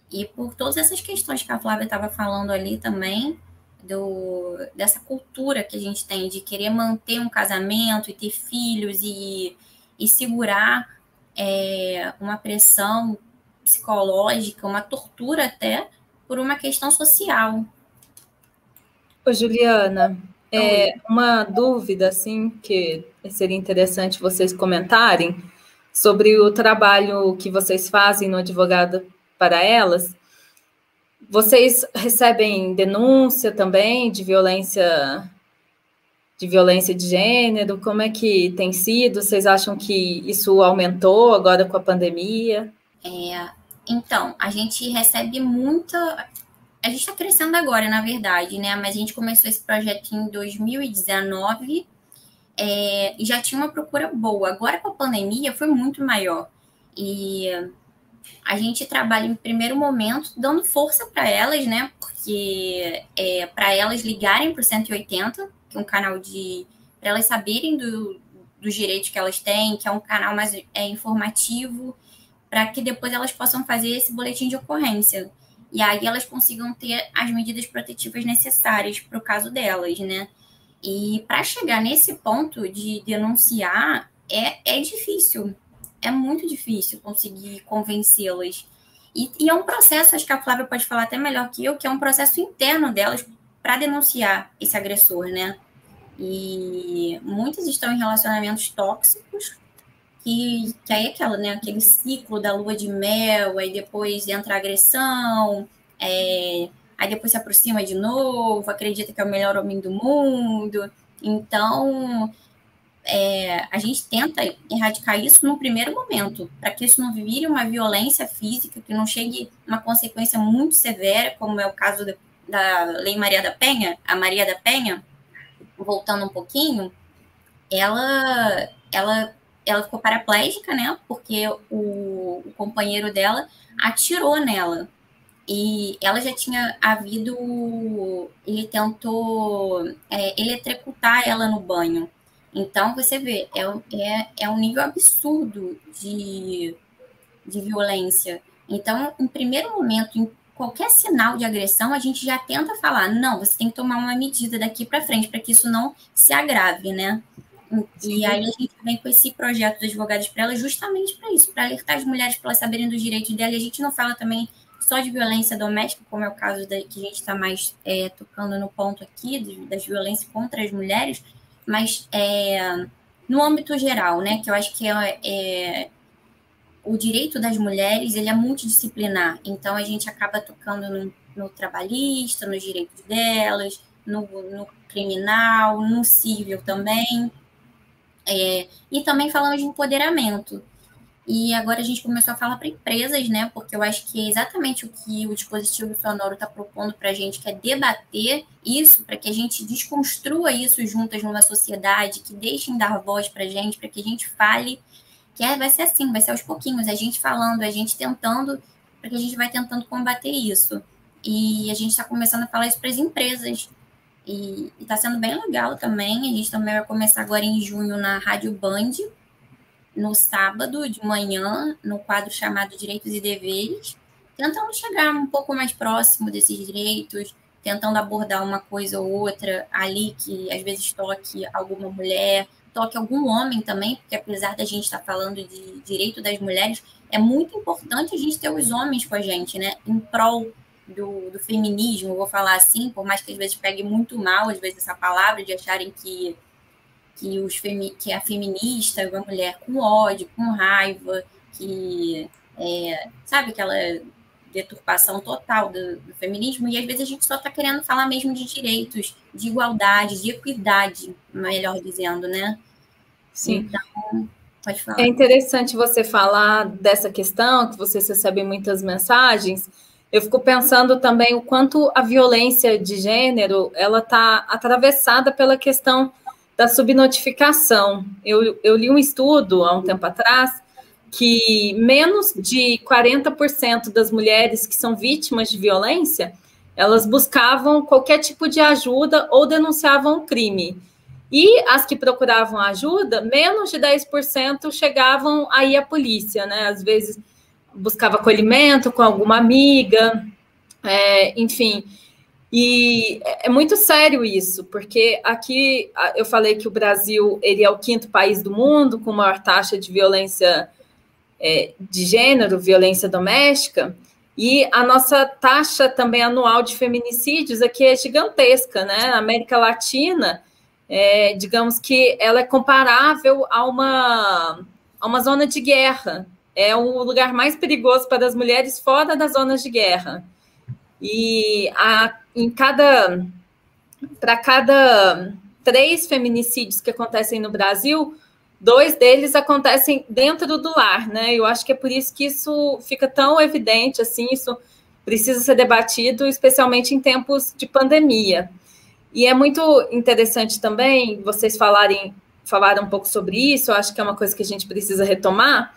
e por todas essas questões que a Flávia estava falando ali também, do, dessa cultura que a gente tem de querer manter um casamento e ter filhos e, e segurar é, uma pressão psicológica, uma tortura até, por uma questão social. Ô, Juliana, é, uma dúvida, assim, que seria interessante vocês comentarem sobre o trabalho que vocês fazem no Advogada para Elas. Vocês recebem denúncia também de violência de violência de gênero? Como é que tem sido? Vocês acham que isso aumentou agora com a pandemia? É, então, a gente recebe muita a gente está crescendo agora, na verdade, né? Mas a gente começou esse projeto em 2019 é, e já tinha uma procura boa. Agora com a pandemia foi muito maior. E a gente trabalha em primeiro momento dando força para elas, né? Porque é, para elas ligarem para o 180, que é um canal de. para elas saberem do, dos direitos que elas têm, que é um canal mais é, informativo, para que depois elas possam fazer esse boletim de ocorrência e aí elas consigam ter as medidas protetivas necessárias para o caso delas, né? E para chegar nesse ponto de denunciar é, é difícil, é muito difícil conseguir convencê-las. E, e, é um processo, acho que a Flávia pode falar até melhor que eu, que é um processo interno delas para denunciar esse agressor, né? E muitas estão em relacionamentos tóxicos, que, que aí é aquela, né, aquele ciclo da lua de mel, aí depois entra a agressão, é, aí depois se aproxima de novo, acredita que é o melhor homem do mundo. Então, é, a gente tenta erradicar isso no primeiro momento, para que isso não vire uma violência física, que não chegue uma consequência muito severa, como é o caso da, da Lei Maria da Penha, a Maria da Penha, voltando um pouquinho, ela, ela ela ficou paraplégica, né? Porque o, o companheiro dela atirou nela. E ela já tinha havido. Ele tentou é, eletrocutar ela no banho. Então, você vê, é, é, é um nível absurdo de, de violência. Então, em primeiro momento, em qualquer sinal de agressão, a gente já tenta falar: não, você tem que tomar uma medida daqui para frente para que isso não se agrave, né? E aí a gente vem com esse projeto dos advogados para elas justamente para isso, para alertar as mulheres para elas saberem dos direitos dela. E a gente não fala também só de violência doméstica, como é o caso da, que a gente está mais é, tocando no ponto aqui, das violências contra as mulheres, mas é, no âmbito geral, né, que eu acho que é, é, o direito das mulheres ele é multidisciplinar, então a gente acaba tocando no, no trabalhista, nos direitos delas, no, no criminal, no civil também, é, e também falamos de empoderamento. E agora a gente começou a falar para empresas, né? Porque eu acho que é exatamente o que o dispositivo sonoro está propondo para a gente, que é debater isso, para que a gente desconstrua isso juntas numa sociedade, que deixem dar voz para a gente, para que a gente fale, que é, vai ser assim, vai ser aos pouquinhos, a gente falando, a gente tentando, para que a gente vai tentando combater isso. E a gente está começando a falar isso para as empresas, e está sendo bem legal também. A gente também vai começar agora em junho na Rádio Band, no sábado de manhã, no quadro chamado Direitos e Deveres, tentando chegar um pouco mais próximo desses direitos, tentando abordar uma coisa ou outra ali que às vezes toque alguma mulher, toque algum homem também, porque apesar da gente estar tá falando de direito das mulheres, é muito importante a gente ter os homens com a gente, né, em prol do, do, feminismo, vou falar assim, por mais que às vezes pegue muito mal, às vezes, essa palavra, de acharem que, que, os femi que a feminista é uma mulher com ódio, com raiva, que, é, sabe, aquela deturpação total do, do, feminismo, e às vezes a gente só está querendo falar mesmo de direitos, de igualdade, de equidade, melhor dizendo, né? Sim. Então, pode falar. É interessante você falar dessa questão, que vocês recebem muitas mensagens. Eu fico pensando também o quanto a violência de gênero ela está atravessada pela questão da subnotificação. Eu, eu li um estudo há um tempo atrás que menos de 40% das mulheres que são vítimas de violência, elas buscavam qualquer tipo de ajuda ou denunciavam o crime. E as que procuravam ajuda, menos de 10% chegavam aí à polícia, né? Às vezes buscava acolhimento com alguma amiga, é, enfim. E é muito sério isso, porque aqui eu falei que o Brasil ele é o quinto país do mundo com maior taxa de violência é, de gênero, violência doméstica, e a nossa taxa também anual de feminicídios aqui é gigantesca, né? Na América Latina, é, digamos que ela é comparável a uma, a uma zona de guerra. É o lugar mais perigoso para as mulheres fora das zonas de guerra. E a, em cada para cada três feminicídios que acontecem no Brasil, dois deles acontecem dentro do lar, né? Eu acho que é por isso que isso fica tão evidente, assim, isso precisa ser debatido, especialmente em tempos de pandemia. E é muito interessante também vocês falarem, falaram um pouco sobre isso, eu acho que é uma coisa que a gente precisa retomar,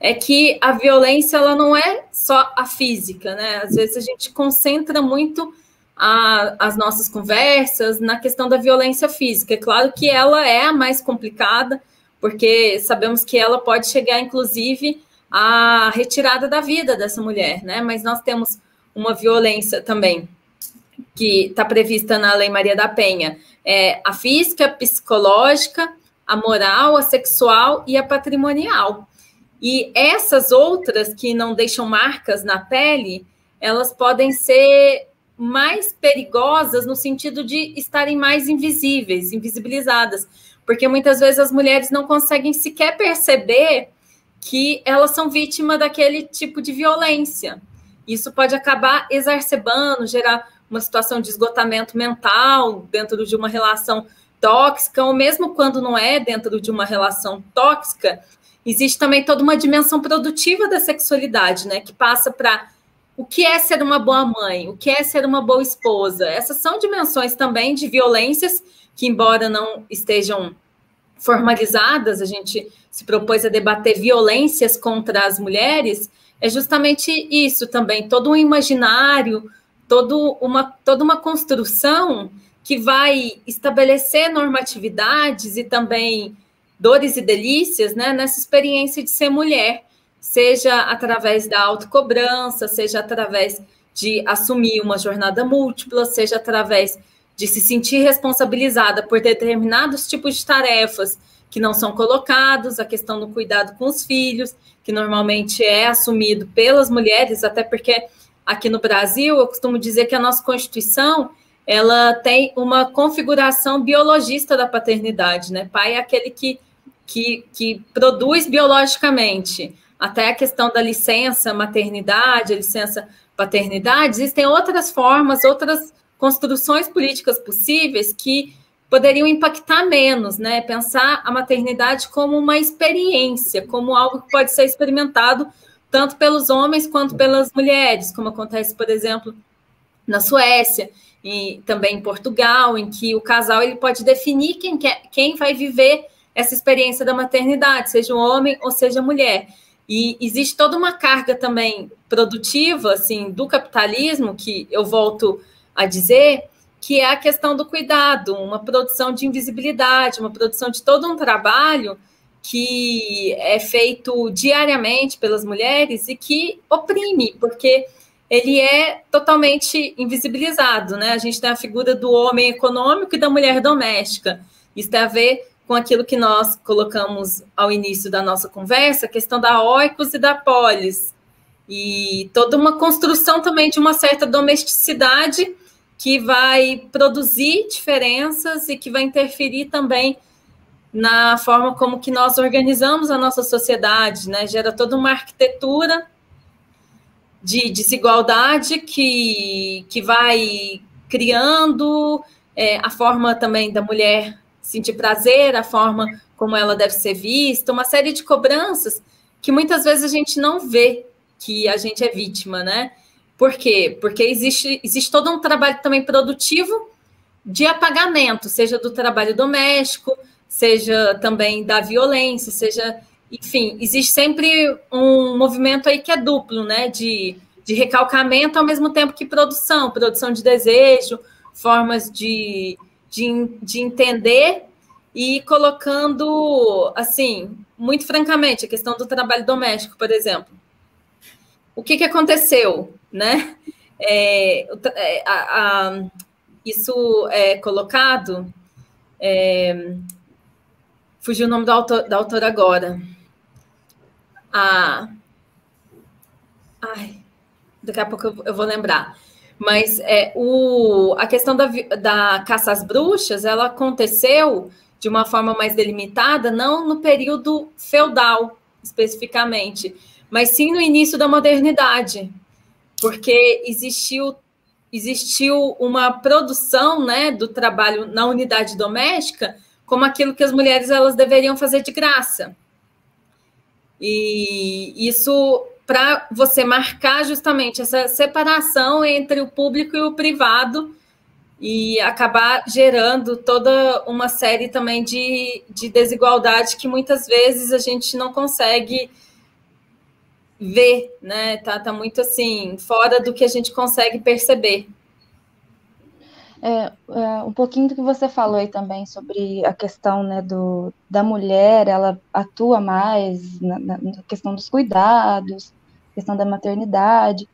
é que a violência ela não é só a física, né? Às vezes a gente concentra muito a, as nossas conversas na questão da violência física. É claro que ela é a mais complicada, porque sabemos que ela pode chegar, inclusive, à retirada da vida dessa mulher, né? Mas nós temos uma violência também que está prevista na Lei Maria da Penha, é a física, a psicológica, a moral, a sexual e a patrimonial. E essas outras que não deixam marcas na pele, elas podem ser mais perigosas no sentido de estarem mais invisíveis, invisibilizadas porque muitas vezes as mulheres não conseguem sequer perceber que elas são vítimas daquele tipo de violência. Isso pode acabar exacerbando, gerar uma situação de esgotamento mental dentro de uma relação tóxica, ou mesmo quando não é dentro de uma relação tóxica, existe também toda uma dimensão produtiva da sexualidade, né? Que passa para o que é ser uma boa mãe, o que é ser uma boa esposa. Essas são dimensões também de violências que, embora não estejam formalizadas, a gente se propôs a debater violências contra as mulheres, é justamente isso também, todo um imaginário, todo uma, toda uma construção que vai estabelecer normatividades e também dores e delícias né, nessa experiência de ser mulher, seja através da autocobrança, seja através de assumir uma jornada múltipla, seja através de se sentir responsabilizada por determinados tipos de tarefas que não são colocados, a questão do cuidado com os filhos, que normalmente é assumido pelas mulheres, até porque aqui no Brasil eu costumo dizer que a nossa Constituição ela tem uma configuração biologista da paternidade, né? Pai é aquele que, que, que produz biologicamente. Até a questão da licença maternidade, a licença paternidade, existem outras formas, outras construções políticas possíveis que poderiam impactar menos, né? Pensar a maternidade como uma experiência, como algo que pode ser experimentado tanto pelos homens quanto pelas mulheres, como acontece, por exemplo, na Suécia e também em Portugal, em que o casal ele pode definir quem, quer, quem vai viver essa experiência da maternidade, seja um homem ou seja mulher. E existe toda uma carga também produtiva, assim, do capitalismo, que eu volto a dizer, que é a questão do cuidado, uma produção de invisibilidade, uma produção de todo um trabalho que é feito diariamente pelas mulheres e que oprime, porque ele é totalmente invisibilizado, né? A gente tem a figura do homem econômico e da mulher doméstica. Isso tem a ver com aquilo que nós colocamos ao início da nossa conversa, a questão da oikos e da polis, e toda uma construção também de uma certa domesticidade que vai produzir diferenças e que vai interferir também na forma como que nós organizamos a nossa sociedade, né? Gera toda uma arquitetura de desigualdade que, que vai criando é, a forma também da mulher sentir prazer, a forma como ela deve ser vista, uma série de cobranças que muitas vezes a gente não vê que a gente é vítima, né? Por quê? Porque existe, existe todo um trabalho também produtivo de apagamento, seja do trabalho doméstico, seja também da violência, seja, enfim, existe sempre um movimento aí que é duplo, né? De, de recalcamento ao mesmo tempo que produção, produção de desejo, formas de, de, de entender e colocando, assim, muito francamente, a questão do trabalho doméstico, por exemplo. O que, que aconteceu, né? É, é a, a, isso é colocado. É, fugiu o nome do autor, da autora agora. A, ai, daqui a pouco eu, eu vou lembrar. Mas é, o, a questão da, da caça às bruxas, ela aconteceu de uma forma mais delimitada, não no período feudal, especificamente, mas sim no início da modernidade, porque existiu existiu uma produção, né, do trabalho na unidade doméstica como aquilo que as mulheres elas deveriam fazer de graça. E isso para você marcar justamente essa separação entre o público e o privado e acabar gerando toda uma série também de, de desigualdade que muitas vezes a gente não consegue ver, né? Tá, tá muito assim, fora do que a gente consegue perceber. É, é, um pouquinho do que você falou aí também sobre a questão né, do, da mulher, ela atua mais na, na, questão dos cuidados, questão da maternidade.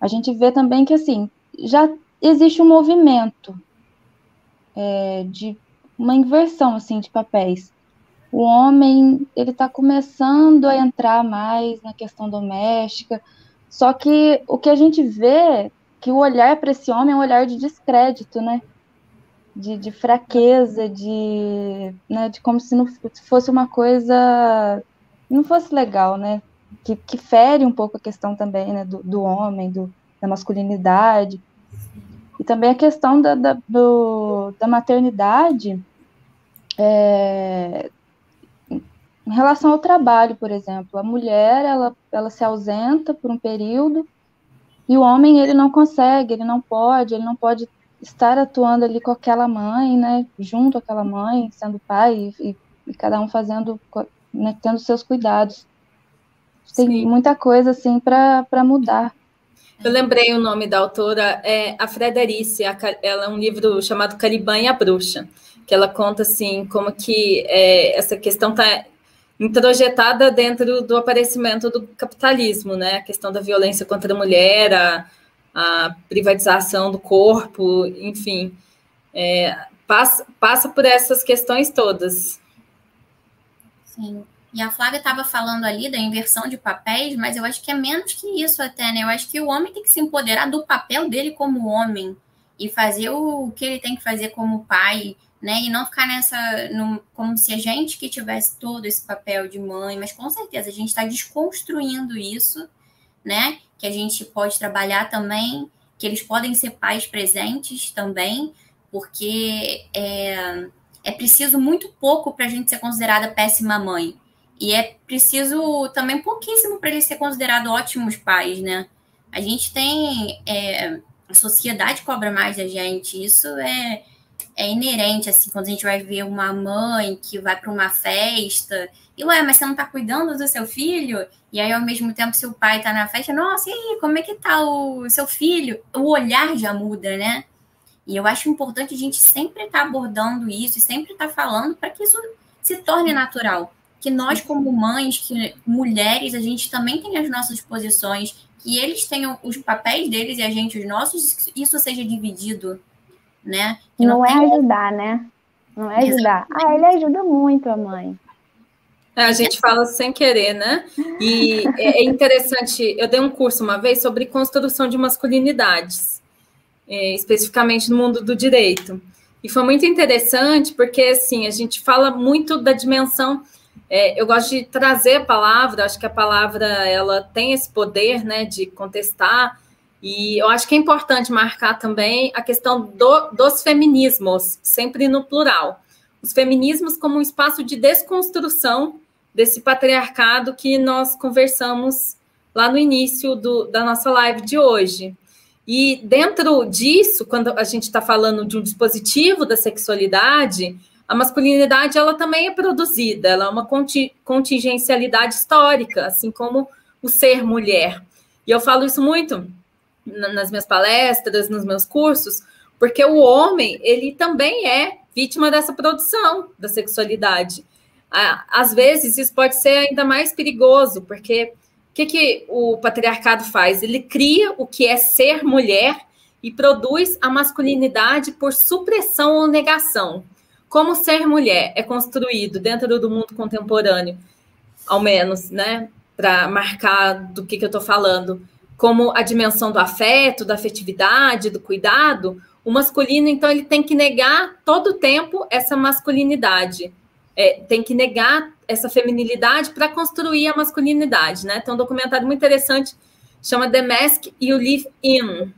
A gente vê também que assim já existe um movimento é, de uma inversão assim de papéis. O homem ele está começando a entrar mais na questão doméstica, só que o que a gente vê que o olhar para esse homem é um olhar de descrédito, né? De, de fraqueza, de, né, de como se não fosse uma coisa não fosse legal, né? Que, que fere um pouco a questão também né, do, do homem, do, da masculinidade. E também a questão da, da, do, da maternidade é, em relação ao trabalho, por exemplo. A mulher, ela, ela se ausenta por um período e o homem, ele não consegue, ele não pode, ele não pode estar atuando ali com aquela mãe, né, junto àquela mãe, sendo pai e, e cada um fazendo, né, tendo seus cuidados. Tem Sim. muita coisa, assim, para mudar. Eu lembrei o nome da autora, é a Frederice, ela é um livro chamado Caliban e a Bruxa, que ela conta assim como que é, essa questão está introjetada dentro do aparecimento do capitalismo, né? A questão da violência contra a mulher, a, a privatização do corpo, enfim, é, passa, passa por essas questões todas. Sim. E a Flávia estava falando ali da inversão de papéis, mas eu acho que é menos que isso até, né? Eu acho que o homem tem que se empoderar do papel dele como homem e fazer o que ele tem que fazer como pai, né? E não ficar nessa, no, como se a gente que tivesse todo esse papel de mãe, mas com certeza a gente está desconstruindo isso, né? Que a gente pode trabalhar também, que eles podem ser pais presentes também, porque é, é preciso muito pouco para a gente ser considerada péssima mãe. E é preciso também pouquíssimo para eles ser considerados ótimos pais, né? A gente tem. É, a sociedade cobra mais da gente. Isso é, é inerente, assim, quando a gente vai ver uma mãe que vai para uma festa. E, ué, mas você não está cuidando do seu filho? E aí, ao mesmo tempo, se o pai está na festa, nossa, e aí, como é que tá o seu filho? O olhar já muda, né? E eu acho importante a gente sempre estar tá abordando isso e sempre estar tá falando para que isso se torne natural que nós, como mães, que mulheres, a gente também tem as nossas posições, que eles tenham os papéis deles e a gente os nossos, isso seja dividido, né? Que não, não é ajudar, né? Não é ajudar. Ah, ele ajuda muito a mãe. É, a gente fala sem querer, né? E é, é interessante, eu dei um curso uma vez sobre construção de masculinidades, é, especificamente no mundo do direito. E foi muito interessante porque, assim, a gente fala muito da dimensão É, eu gosto de trazer a palavra, acho que a palavra ela tem esse poder né, de contestar, e eu acho que é importante marcar também a questão do, dos feminismos, sempre no plural. Os feminismos como um espaço de desconstrução desse patriarcado que nós conversamos lá no início do, da nossa live de hoje. E dentro disso, quando a gente está falando de um dispositivo da sexualidade, a masculinidade ela também é produzida, ela é uma contingencialidade histórica, assim como o ser mulher. E eu falo isso muito nas minhas palestras, nos meus cursos, porque o homem, ele também é vítima dessa produção da sexualidade. Às vezes, isso pode ser ainda mais perigoso, porque o que, que o patriarcado faz? Ele cria o que é ser mulher e produz a masculinidade por supressão ou negação. Como ser mulher é construído dentro do mundo contemporâneo, ao menos, né? Para marcar do que, que eu estou falando como a dimensão do afeto, da afetividade, do cuidado, o masculino, então, ele tem que negar todo o tempo essa masculinidade, é, tem que negar essa feminilidade para construir a masculinidade, né? Tem um documentário muito interessante, chama The Mask You Live In,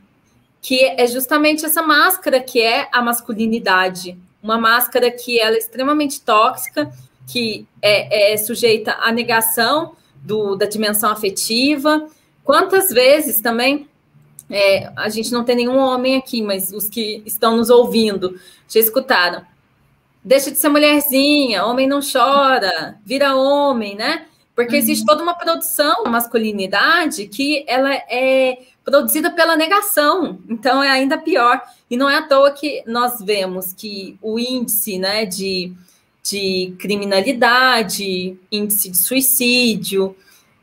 que é justamente essa máscara que é a masculinidade, uma máscara que ela é extremamente tóxica, que é, é sujeita à negação do, da dimensão afetiva, Quantas vezes também é, a gente não tem nenhum homem aqui, mas os que estão nos ouvindo já escutaram. Deixa de ser mulherzinha, homem não chora, vira homem, né? Porque uhum. existe toda uma produção masculinidade que ela é produzida pela negação, então é ainda pior. E não é à toa que nós vemos que o índice né, de, de criminalidade, índice de suicídio,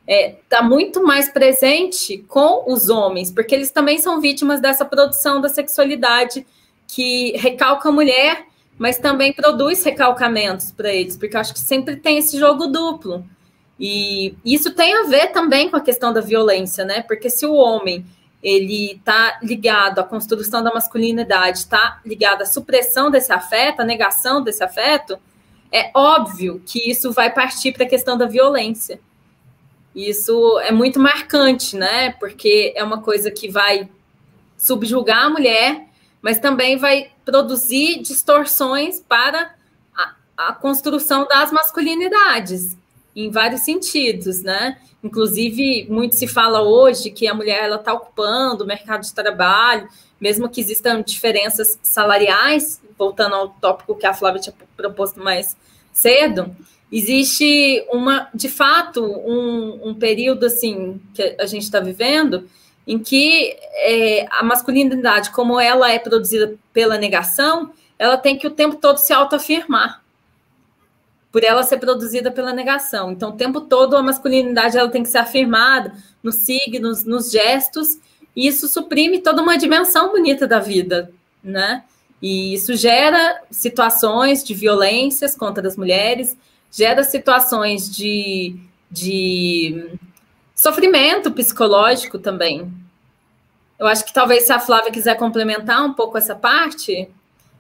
está é, tá muito mais presente com os homens, porque eles também são vítimas dessa produção da sexualidade que recalca a mulher, mas também produz recalcamentos para eles, porque eu acho que sempre tem esse jogo duplo. E isso tem a ver também com a questão da violência, né? Porque se o homem ele está ligado à construção da masculinidade, está ligado à supressão desse afeto, à negação desse afeto, é óbvio que isso vai partir para a questão da violência. Isso é muito marcante, né? Porque é uma coisa que vai subjugar a mulher, mas também vai produzir distorções para a, a construção das masculinidades, em vários sentidos, né? Inclusive, muito se fala hoje que a mulher ela está ocupando o mercado de trabalho, mesmo que existam diferenças salariais, voltando ao tópico que a Flávia tinha proposto mais cedo, existe uma, de fato, um, um período assim que a gente está vivendo em que é, a masculinidade, como ela é produzida pela negação, ela tem que o tempo todo se autoafirmar por ela ser produzida pela negação. Então, o tempo todo a masculinidade ela tem que ser afirmada nos signos, nos gestos, e isso suprime toda uma dimensão bonita da vida, né? E isso gera situações de violências contra as mulheres, gera situações de, de sofrimento psicológico também. Eu acho que talvez se a Flávia quiser complementar um pouco essa parte,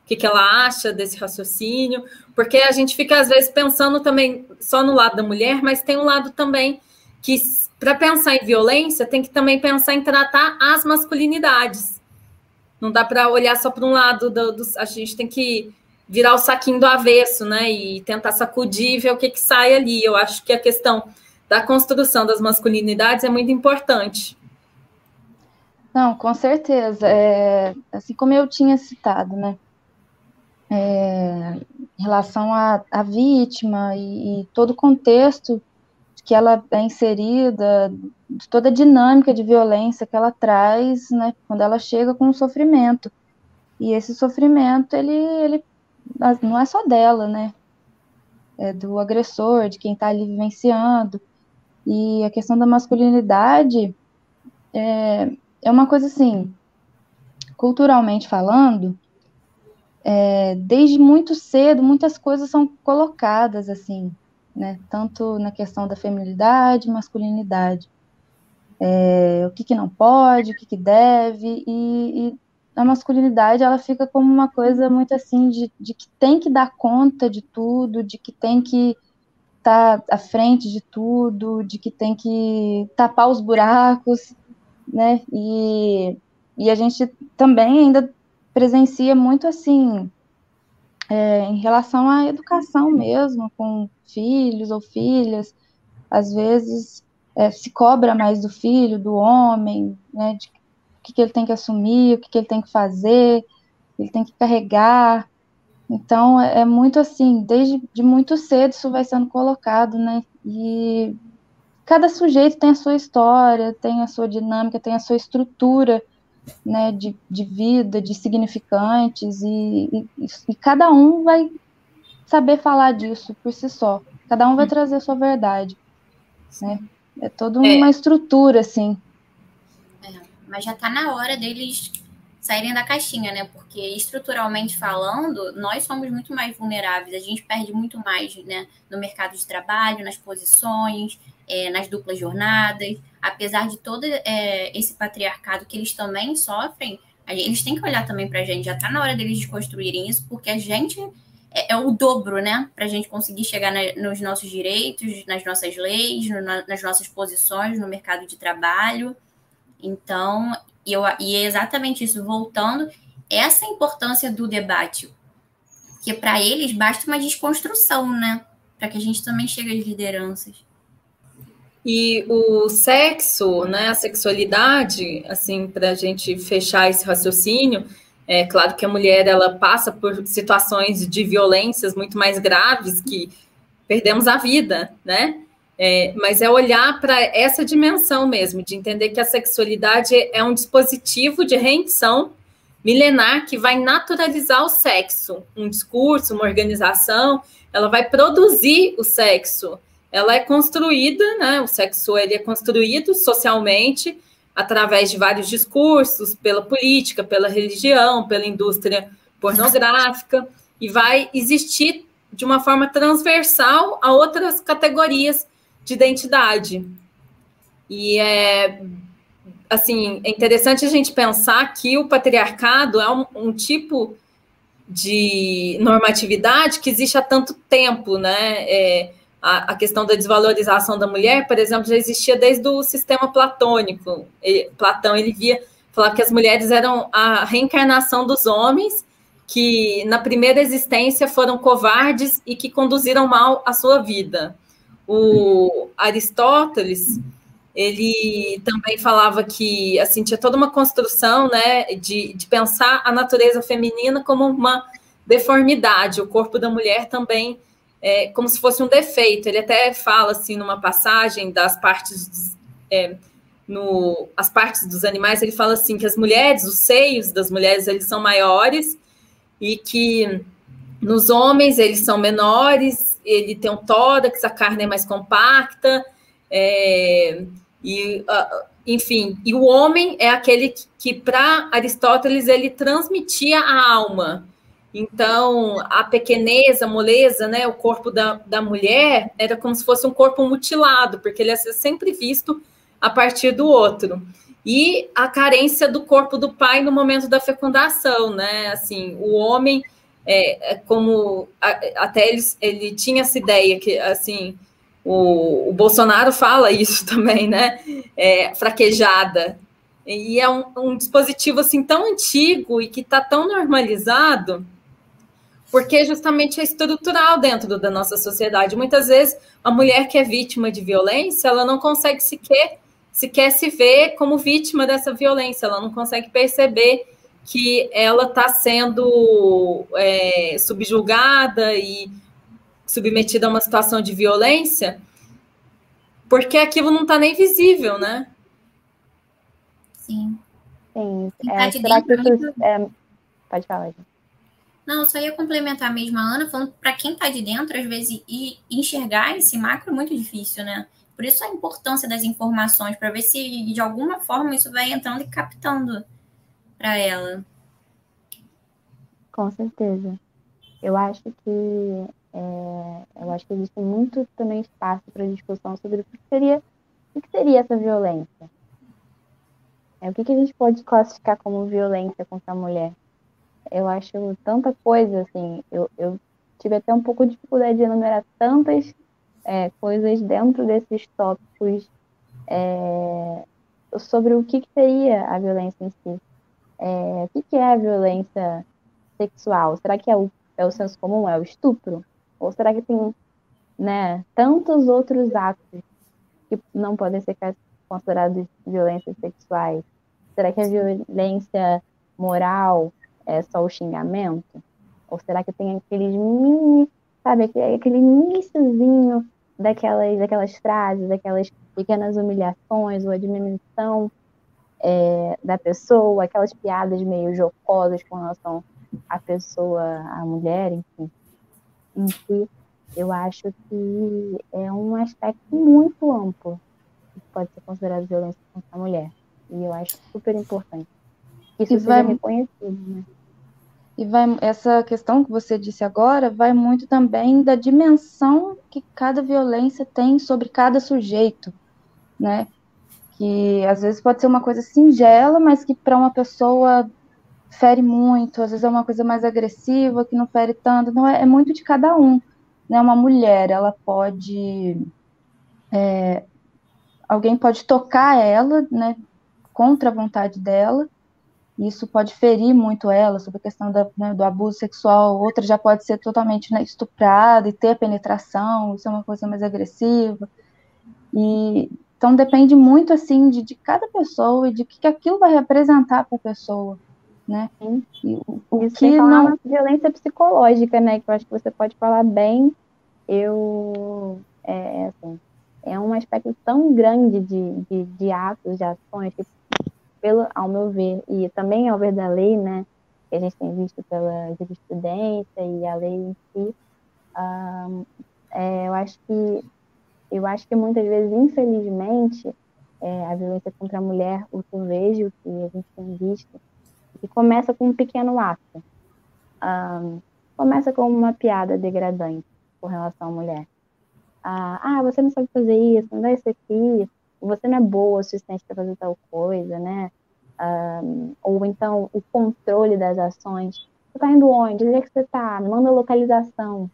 que, que ela acha desse raciocínio, porque a gente fica, às vezes, pensando também só no lado da mulher, mas tem um lado também que, para pensar em violência, tem que também pensar em tratar as masculinidades. Não dá para olhar só para um lado, do, do, a gente tem que virar o saquinho do avesso, né? E tentar sacudir e ver o que, que sai ali. Eu acho que a questão da construção das masculinidades é muito importante. Não, com certeza. É, assim como eu tinha citado, né? É, em relação à, vítima e, e, todo o contexto que ela é inserida, toda a dinâmica de violência que ela traz, né, quando ela chega com o sofrimento. E esse sofrimento, ele, ele não é só dela, né? É do agressor, de quem está ali vivenciando. E a questão da masculinidade é, é uma coisa assim, culturalmente falando, é, desde muito cedo, muitas coisas são colocadas assim, né? Tanto na questão da feminilidade, masculinidade. É, o que, que não pode, o que, que deve, e, e a masculinidade ela fica como uma coisa muito assim de, de que tem que dar conta de tudo, de que tem que estar tá à frente de tudo, de que tem que tapar os buracos, né? E, e a gente também ainda presencia muito assim, é, em relação à educação mesmo, com filhos ou filhas, às vezes é, se cobra mais do filho, do homem, né, de o que, que ele tem que assumir, o que, que ele tem que fazer, ele tem que carregar. Então, é, é muito assim, desde de muito cedo isso vai sendo colocado, né, e cada sujeito tem a sua história, tem a sua dinâmica, tem a sua estrutura, né, de, de vida, de significantes, e, e, e cada um vai saber falar disso por si só. Cada um vai trazer a sua verdade, né? É toda é. uma é. estrutura, assim. É, mas já está na hora deles saírem da caixinha, né? Porque estruturalmente falando, nós somos muito mais vulneráveis. A gente perde muito mais, né? No mercado de trabalho, nas posições, é, nas duplas jornadas. Apesar de todo é, esse patriarcado que eles também sofrem, eles têm que olhar também para a gente. Já está na hora deles desconstruírem isso, porque a gente é, é o dobro, né? Para a gente conseguir chegar na, nos nossos direitos, nas nossas leis, no, nas nossas posições no mercado de trabalho. Então, eu, e é exatamente isso, voltando, essa importância do debate, que para eles basta uma desconstrução, né? Para que a gente também chegue às lideranças. E o sexo, né, a sexualidade, assim, para a gente fechar esse raciocínio, é claro que a mulher ela passa por situações de violências muito mais graves que perdemos a vida, né? É, mas é olhar para essa dimensão mesmo, de entender que a sexualidade é um dispositivo de rendição milenar que vai naturalizar o sexo, um discurso, uma organização, ela vai produzir o sexo. Ela é construída, né? O sexo ele é construído socialmente através de vários discursos, pela política, pela religião, pela indústria pornográfica, e vai existir de uma forma transversal a outras categorias de identidade. E é assim, é interessante a gente pensar que o patriarcado é um, um tipo de normatividade que existe há tanto tempo, né? É, a, a, questão da desvalorização da mulher, por exemplo, já existia desde o sistema platônico. Ele, Platão ele via, falava que as mulheres eram a reencarnação dos homens que na primeira existência foram covardes e que conduziram mal a sua vida. O Aristóteles ele também falava que assim tinha toda uma construção, né, de, de pensar a natureza feminina como uma deformidade. O corpo da mulher também é, como se fosse um defeito. Ele até fala assim numa passagem das partes é, no as partes dos animais, ele fala assim que as mulheres, os seios das mulheres, eles são maiores e que nos homens eles são menores, ele tem um tórax, a carne é mais compacta, é, e enfim, e o homem é aquele que, que para Aristóteles ele transmitia a alma. Então, a pequeneza, a moleza, né, o corpo da, da mulher era como se fosse um corpo mutilado, porque ele ser sempre visto a partir do outro. E a carência do corpo do pai no momento da fecundação, né? Assim, o homem, é, é como até ele, ele tinha essa ideia que, assim, o, o Bolsonaro fala isso também, né? É, fraquejada. E é um, um dispositivo assim tão antigo e que está tão normalizado porque justamente é estrutural dentro da nossa sociedade. Muitas vezes a mulher que é vítima de violência, ela não consegue sequer, sequer se ver como vítima dessa violência, ela não consegue perceber que ela está sendo é, subjugada e submetida a uma situação de violência, porque aquilo não está nem visível, né? Sim. Sim. É, será que isso, é... Pode falar, gente. Não, só ia complementar mesmo a Ana, falando para quem está de dentro, às vezes, e enxergar esse macro é muito difícil, né? Por isso a importância das informações, para ver se de alguma forma isso vai entrando e captando para ela. Com certeza. Eu acho que é, eu acho que existe muito também espaço para discussão sobre o que seria o que seria essa violência. É, o que, que a gente pode classificar como violência contra a mulher? Eu acho tanta coisa, assim, eu, eu tive até um pouco de dificuldade de enumerar tantas é, coisas dentro desses tópicos é, sobre o que, que, seria a violência em si. É, o que, que, é a violência sexual? Será que é o, é o senso comum? É o estupro? Ou será que tem né, tantos outros atos que não podem ser considerados violências sexuais? Será que a violência moral é só o xingamento? Ou será que tem aqueles mini, sabe, aquele iníciozinho daquelas, daquelas frases, daquelas pequenas humilhações ou diminuição é, da pessoa, aquelas piadas meio jocosas com relação à pessoa, à mulher, enfim. Em si, eu acho que é um aspecto muito amplo que pode ser considerado violência contra a mulher. E eu acho super importante. Isso e seja vai... reconhecido, né? E vai, essa questão que você disse agora vai muito também da dimensão que cada violência tem sobre cada sujeito, né? Que às vezes pode ser uma coisa singela, mas que para uma pessoa fere muito, às vezes é uma coisa mais agressiva, que não fere tanto. Então é, é muito de cada um. Né? Uma mulher, ela pode. É, alguém pode tocar ela, né, contra a vontade dela, isso pode ferir muito ela sobre a questão da, né, do abuso sexual. Outra já pode ser totalmente né, estuprada e ter penetração, isso é uma coisa mais agressiva. E então depende muito assim de, de cada pessoa e de que, que aquilo vai representar para a pessoa, né? E, o, o isso que não violência psicológica, né? Que eu acho que você pode falar bem. Eu é, é assim, é um aspecto tão grande de, de, de atos, de ações que pelo, ao meu ver, e também ao ver da lei, né, que a gente tem visto pela jurisprudência e a lei em si, um, é, eu acho que eu acho que muitas vezes, infelizmente, é, a violência contra a mulher, o que eu vejo, que a gente tem visto, que começa com um pequeno ato. Um, começa com uma piada degradante com relação à mulher. Ah, ah, você não sabe fazer isso, não dá isso aqui, você não é boa o suficiente para fazer tal coisa, né? Um, ou então o controle das ações. Você tá indo onde? Onde é que você tá? Me manda a localização.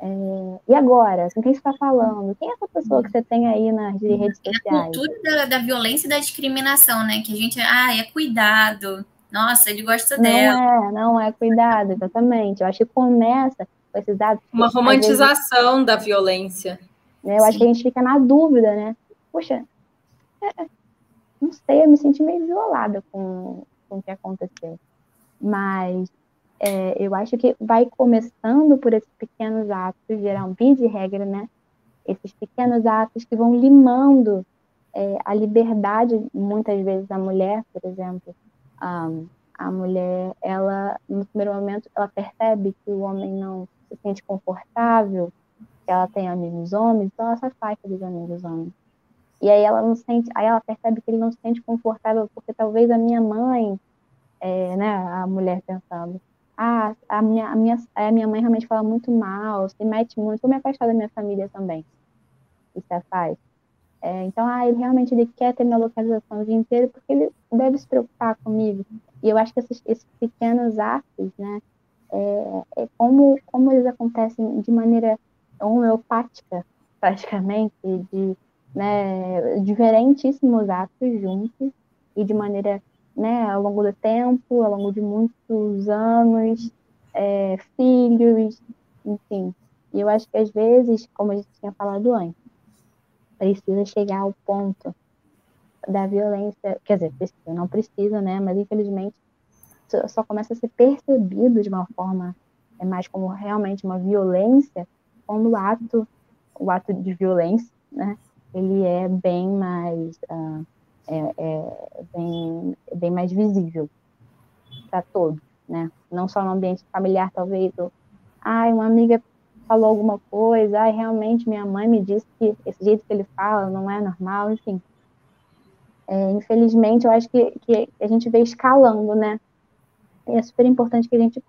É, e agora? Com quem você está falando? Quem é essa pessoa que você tem aí nas redes sociais? É a cultura da, da, violência e da discriminação, né? Que a gente, ah, é cuidado. Nossa, ele gosta não dela. Não é, não é cuidado, exatamente. Eu acho que começa com esses dados. Uma romantização vezes, da violência. Né, eu Sim. acho que a gente fica na dúvida, né? Poxa, não sei, eu me senti meio violada com, com o que aconteceu. Mas é, eu acho que vai começando por esses pequenos atos, geralmente de regra, né? Esses pequenos atos que vão limando é, a liberdade, muitas vezes, da mulher, por exemplo. Um, a mulher, ela, no primeiro momento, ela percebe que o homem não se sente confortável, que ela tem amigos homens, então ela se afasta dos amigos homens. E aí ela não sente, aí ela percebe que ele não se sente confortável porque talvez a minha mãe, é, né, a mulher pensando, ah, a minha, a minha, a minha mãe realmente fala muito mal, se mete muito, vou me afastar da minha família também. Isso é faz. É, então, ah, ele realmente ele quer ter minha localização o dia inteiro porque ele deve se preocupar comigo. E eu acho que esses, esses pequenos atos, né, é, é como, como eles acontecem de maneira homeopática, praticamente, de né, diferentíssimos atos juntos e de maneira, né, ao longo do tempo, ao longo de muitos anos, é, filhos, enfim. E eu acho que às vezes, como a gente tinha falado antes, precisa chegar ao ponto da violência, quer dizer, precisa, não precisa, né, mas infelizmente só começa a ser percebido de uma forma é mais como realmente uma violência quando o ato, o ato de violência, né, ele é bem mais uh, é, é bem, bem mais visível para todos, né? Não só no ambiente familiar, talvez, ou, ai, uma amiga falou alguma coisa, ai, realmente minha mãe me disse que esse jeito que ele fala não é normal, enfim. É, infelizmente, eu acho que, que a gente vê escalando, né? E é super importante que a gente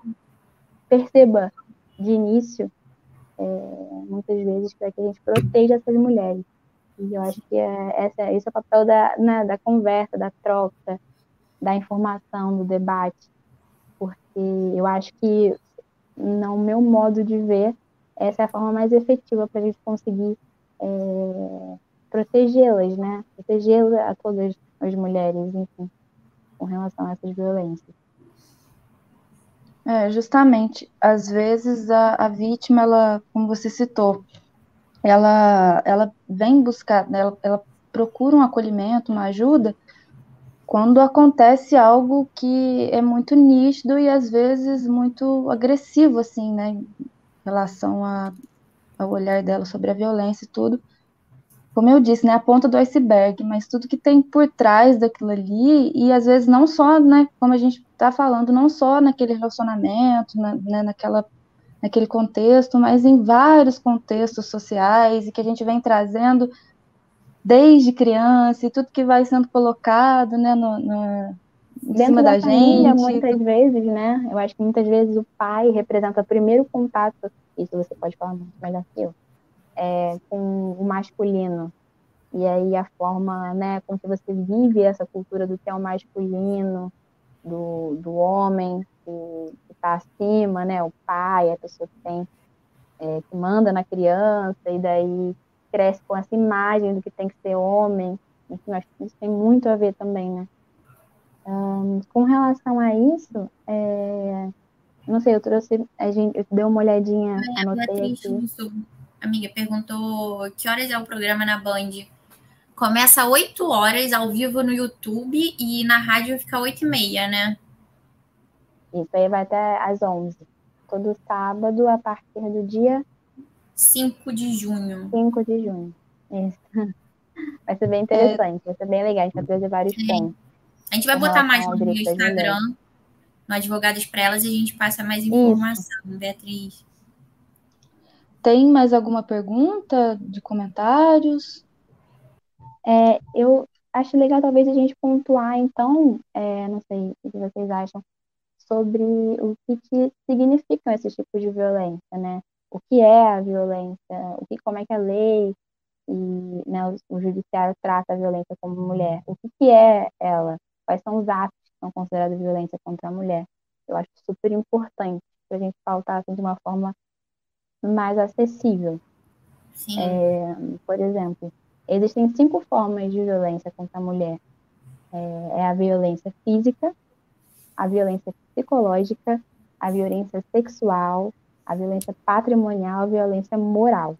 perceba de início, é, muitas vezes, para que a gente proteja essas mulheres. E eu acho que é, essa, esse é o papel da, né, da conversa, da troca, da informação, do debate. Porque eu acho que, no meu modo de ver, essa é a forma mais efetiva para a gente conseguir é, protegê-las, né? Proteger a todas as mulheres, enfim, com relação a essas violências. É, justamente, às vezes a, a vítima, ela, como você citou, ela, ela vem buscar, né, ela, ela procura um acolhimento, uma ajuda, quando acontece algo que é muito nítido e às vezes muito agressivo, assim, né, em relação a, ao olhar dela sobre a violência e tudo. Como eu disse, né, a ponta do iceberg, mas tudo que tem por trás daquilo ali, e às vezes não só, né, como a gente está falando, não só naquele relacionamento, na, né, naquela, naquele contexto, mas em vários contextos sociais, e que a gente vem trazendo desde criança, e tudo que vai sendo colocado, né, no, no em Dentro cima da, da, família, gente. muitas vezes, né, eu acho que muitas vezes o pai representa o primeiro contato, isso você pode falar muito melhor que eu, é, com o masculino. E aí a forma, né, com que você vive essa cultura do que é o masculino, do, do homem que está acima, né, o pai, a pessoa que tem, é, que manda na criança, e daí cresce com essa imagem do que tem que ser homem. Enfim, acho que isso tem muito a ver também, né. Um, com relação a isso, é, não sei, eu trouxe, a gente, eu dei uma olhadinha, é, anotei aqui amiga, perguntou que horas é o programa na Band. Começa às 8 horas ao vivo no YouTube e na rádio fica 8 e meia, né? Isso aí vai até às 11. Todo sábado, a partir do dia 5 de junho. 5 de junho. Isso. Vai ser bem interessante, é... vai ser bem legal. A gente vai trazer vários é. pontos. A gente vai botar mais no Instagram, no Advogadas para Elas, e a gente passa mais informação, Isso. Beatriz. Tem mais alguma pergunta de comentários? É, eu acho legal talvez a gente pontuar, então, é, não sei o que vocês acham, sobre o que, que significam esses tipos de violência, né? O que é a violência, o que, como é que a lei e né, o, o judiciário trata a violência como mulher, o que, que é ela, quais são os atos que são considerados violência contra a mulher. Eu acho super importante para a gente pautar assim, de uma forma mais acessível. É, por exemplo, existem cinco formas de violência contra a mulher. É, é, a violência física, a violência psicológica, a violência sexual, a violência patrimonial, a violência moral.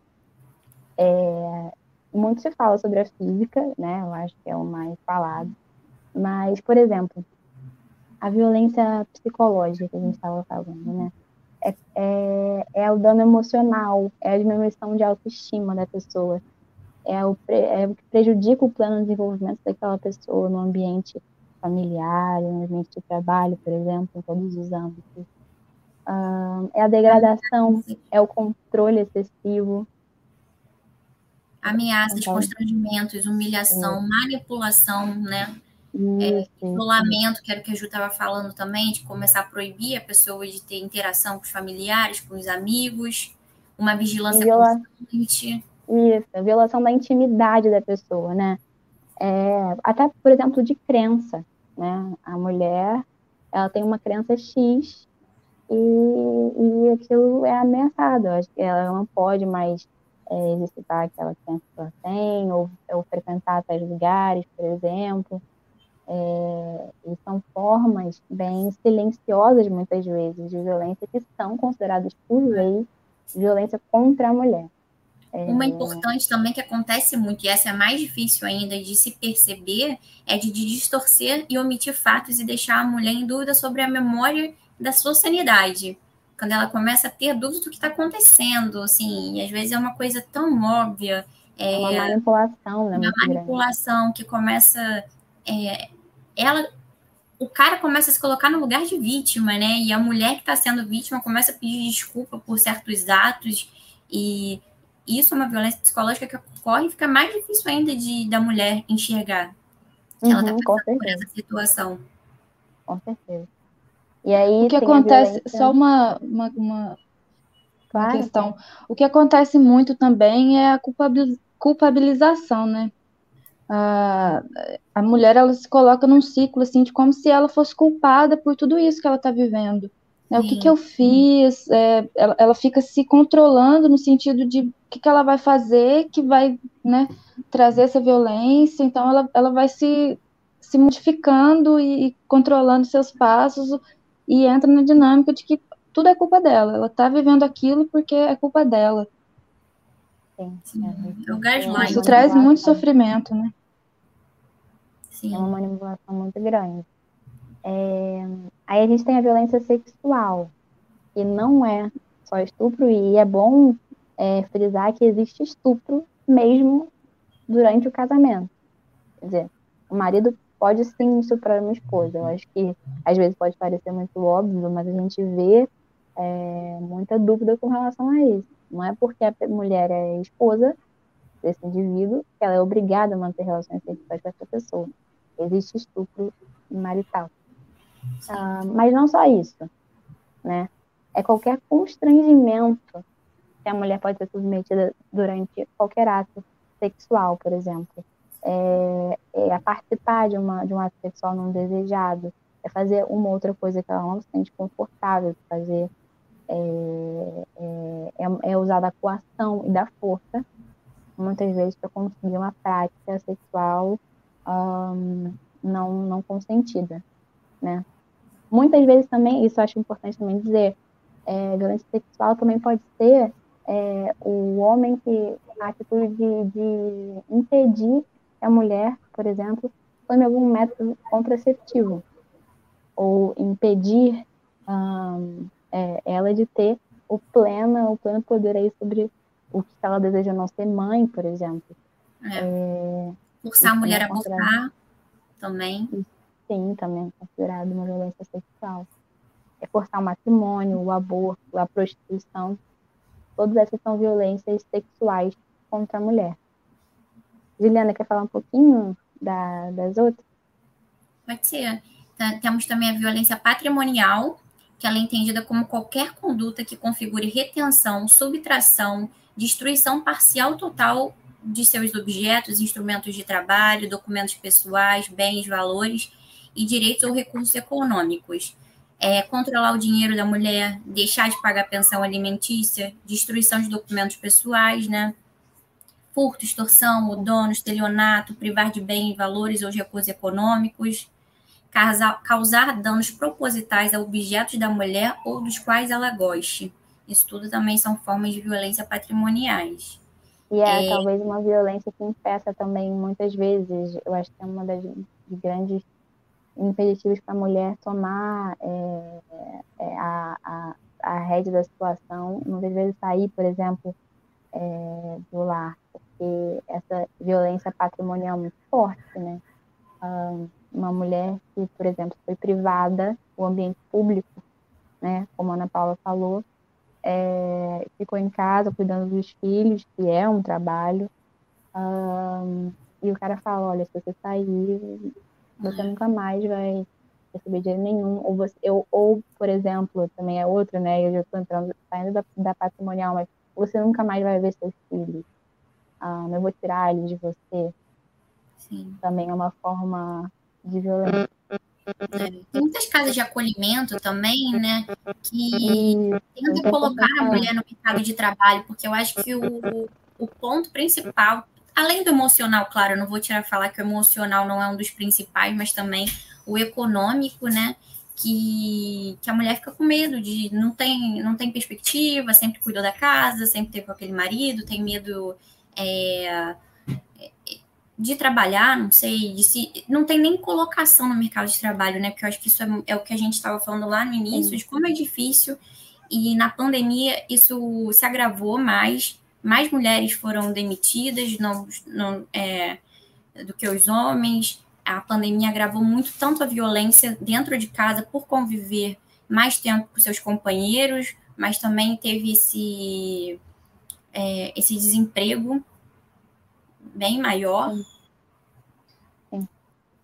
É, muito se fala sobre a física, né? Eu acho que é o mais falado. Mas, por exemplo, a violência psicológica que a gente estava falando, né? é, é, é o dano emocional, é a diminuição de autoestima da pessoa, é o, é o que prejudica o plano de desenvolvimento daquela pessoa no ambiente familiar, no ambiente de trabalho, por exemplo, em todos os âmbitos. Uh, é a degradação, é o controle excessivo. Ameaças, então, constrangimentos, humilhação, é. manipulação, né? É, isolamento, que era o que a Ju estava falando também, de começar a proibir a pessoa de ter interação com os familiares, com os amigos, uma vigilância viola... constante. Isso, a violação da intimidade da pessoa, né? É, até, por exemplo, de crença, né? A mulher, ela tem uma crença X e, e aquilo é ameaçado. Ela não pode mais é, exercitar aquela crença que ela tem, ou, ou frequentar tais lugares, por exemplo. É, e são formas bem silenciosas, muitas vezes, de violência que são consideradas por lei violência contra a mulher. É... Uma importante também que acontece muito, e essa é mais difícil ainda de se perceber, é de, de distorcer e omitir fatos e deixar a mulher em dúvida sobre a memória da sua sanidade. Quando ela começa a ter dúvidas do que está acontecendo, assim, e às vezes é uma coisa tão óbvia. É, uma manipulação, né? Uma manipulação grande. que começa é, ela o cara começa a se colocar no lugar de vítima, né? E a mulher que está sendo vítima começa a pedir desculpa por certos atos e isso é uma violência psicológica que ocorre e fica mais difícil ainda de da mulher enxergar que uhum, ela está passando por essa situação. Com certeza. E aí o que acontece violência... só uma uma, uma, claro. uma questão. O que acontece muito também é a culpabilização, né? a, a mulher ela se coloca num ciclo assim de como se ela fosse culpada por tudo isso que ela está vivendo. Né? O que, que eu fiz? É, ela, ela fica se controlando no sentido de que, que ela vai fazer que vai né, trazer essa violência. Então, ela, ela vai se, se modificando e, e controlando seus passos e entra na dinâmica de que tudo é culpa dela. Ela está vivendo aquilo porque é culpa dela. Sim, sim. É Isso traz muito sofrimento, né? Sim. É uma manipulação muito grande. É... Aí a gente tem a violência sexual, que não é só estupro, e é bom é, frisar que existe estupro mesmo durante o casamento. Quer dizer, o marido pode sim estuprar uma esposa. Eu acho que às vezes pode parecer muito óbvio, mas a gente vê é, muita dúvida com relação a isso. Não é porque a mulher é esposa desse indivíduo que ela é obrigada a manter relações sexuais com essa pessoa. Existe estupro marital. Ah, mas não só isso, né? É qualquer constrangimento que a mulher pode ser submetida durante qualquer ato sexual, por exemplo. É, é a participar de, uma, de um ato sexual não desejado, é fazer uma outra coisa que ela não se sente confortável de fazer, é, é, é, é usar da coação e da força, muitas vezes para conseguir uma prática sexual um, não, não consentida, né? Muitas vezes também, isso eu acho importante também dizer, é, violência sexual também pode ser é, o homem que a atitude de, de impedir que a mulher, por exemplo, tome algum método contraceptivo ou impedir é, ela de ter o pleno, o pleno poder aí sobre o que ela deseja não ser mãe, por exemplo. É. É, Forçar a mulher a abortar também. Sim, também é considerado uma violência sexual. É forçar o matrimônio, o aborto, a prostituição. Todas essas são violências sexuais contra a mulher. Juliana, quer falar um pouquinho da, das outras? Pode ser. Temos também a violência patrimonial, que ela é entendida como qualquer conduta que configure retenção, subtração, destruição parcial total de seus objetos, instrumentos de trabalho, documentos pessoais, bens, valores e direitos ou recursos econômicos. É, controlar o dinheiro da mulher, deixar de pagar pensão alimentícia, destruição de documentos pessoais, né? Furto, extorsão, o dono, estelionato, privar de bens, valores ou recursos econômicos, causar, causar danos propositais a objetos da mulher ou dos quais ela goste. Isso tudo também são formas de violência patrimoniais. E é, é, talvez uma violência que impeça também, muitas vezes, eu acho que é uma das grandes impeditivos para a mulher tomar é, é, a, a, a rédea da situação, muitas vezes sair, por exemplo, é, do lar, porque essa violência patrimonial é muito forte, né? uma mulher que, por exemplo, foi privada do ambiente público, né? Como a Ana Paula falou, é, ficou em casa cuidando dos filhos, que é um trabalho. Um, e o cara fala, olha, se você sair, você nunca mais vai receber dinheiro nenhum. Ou, você, eu, ou por exemplo, também é outro, né? Eu já estou entrando, saindo da, da, patrimonial, mas você nunca mais vai ver seus filhos. Um, eu vou tirar eles de você. Sim. Também é uma forma de violência. É, tem muitas casas de acolhimento também, né? Que tentam colocar a mulher no mercado de trabalho, porque eu acho que o, o ponto principal, além do emocional, claro, eu não vou tirar falar que o emocional não é um dos principais, mas também o econômico, né? Que, que a mulher fica com medo de não tem, não tem perspectiva, sempre cuidou da casa, sempre teve com aquele marido, tem medo. É, de trabalhar, não sei, de se, não tem nem colocação no mercado de trabalho, né? Porque eu acho que isso é, é o que a gente estava falando lá no início, de como é difícil. E na pandemia isso se agravou mais, mais mulheres foram demitidas não, não, é, do que os homens. A pandemia agravou muito tanto a violência dentro de casa por conviver mais tempo com seus companheiros, mas também teve esse, é, esse desemprego bem maior.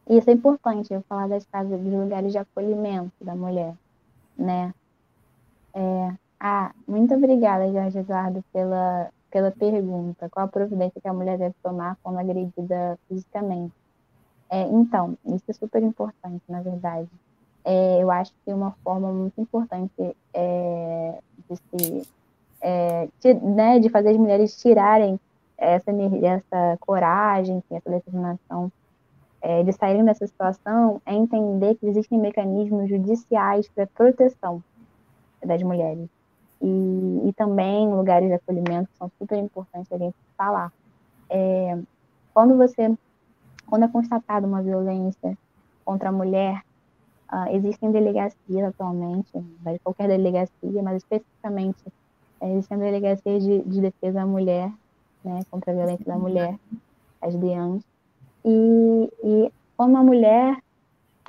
Isso é importante, eu falar das casas, dos lugares de acolhimento da mulher, né? É, ah, muito obrigada, Jorge Eduardo, pela, pela pergunta. Qual a providência que a mulher deve tomar quando agredida fisicamente? É, então, isso é super importante, na verdade. É, eu acho que uma forma muito importante é, de se é, né, de fazer as mulheres tirarem essa, essa coragem, essa determinação é, de saírem dessa situação é entender que existem mecanismos judiciais para proteção das mulheres. E, e, também lugares de acolhimento que são super importantes a gente falar. É, quando você, quando é constatada uma violência contra a mulher, uh, existem delegacias atualmente, qualquer delegacia, mas especificamente é, existem delegacias de, de defesa à mulher, né, contra a violência da mulher, as DEANs, e, e quando uma mulher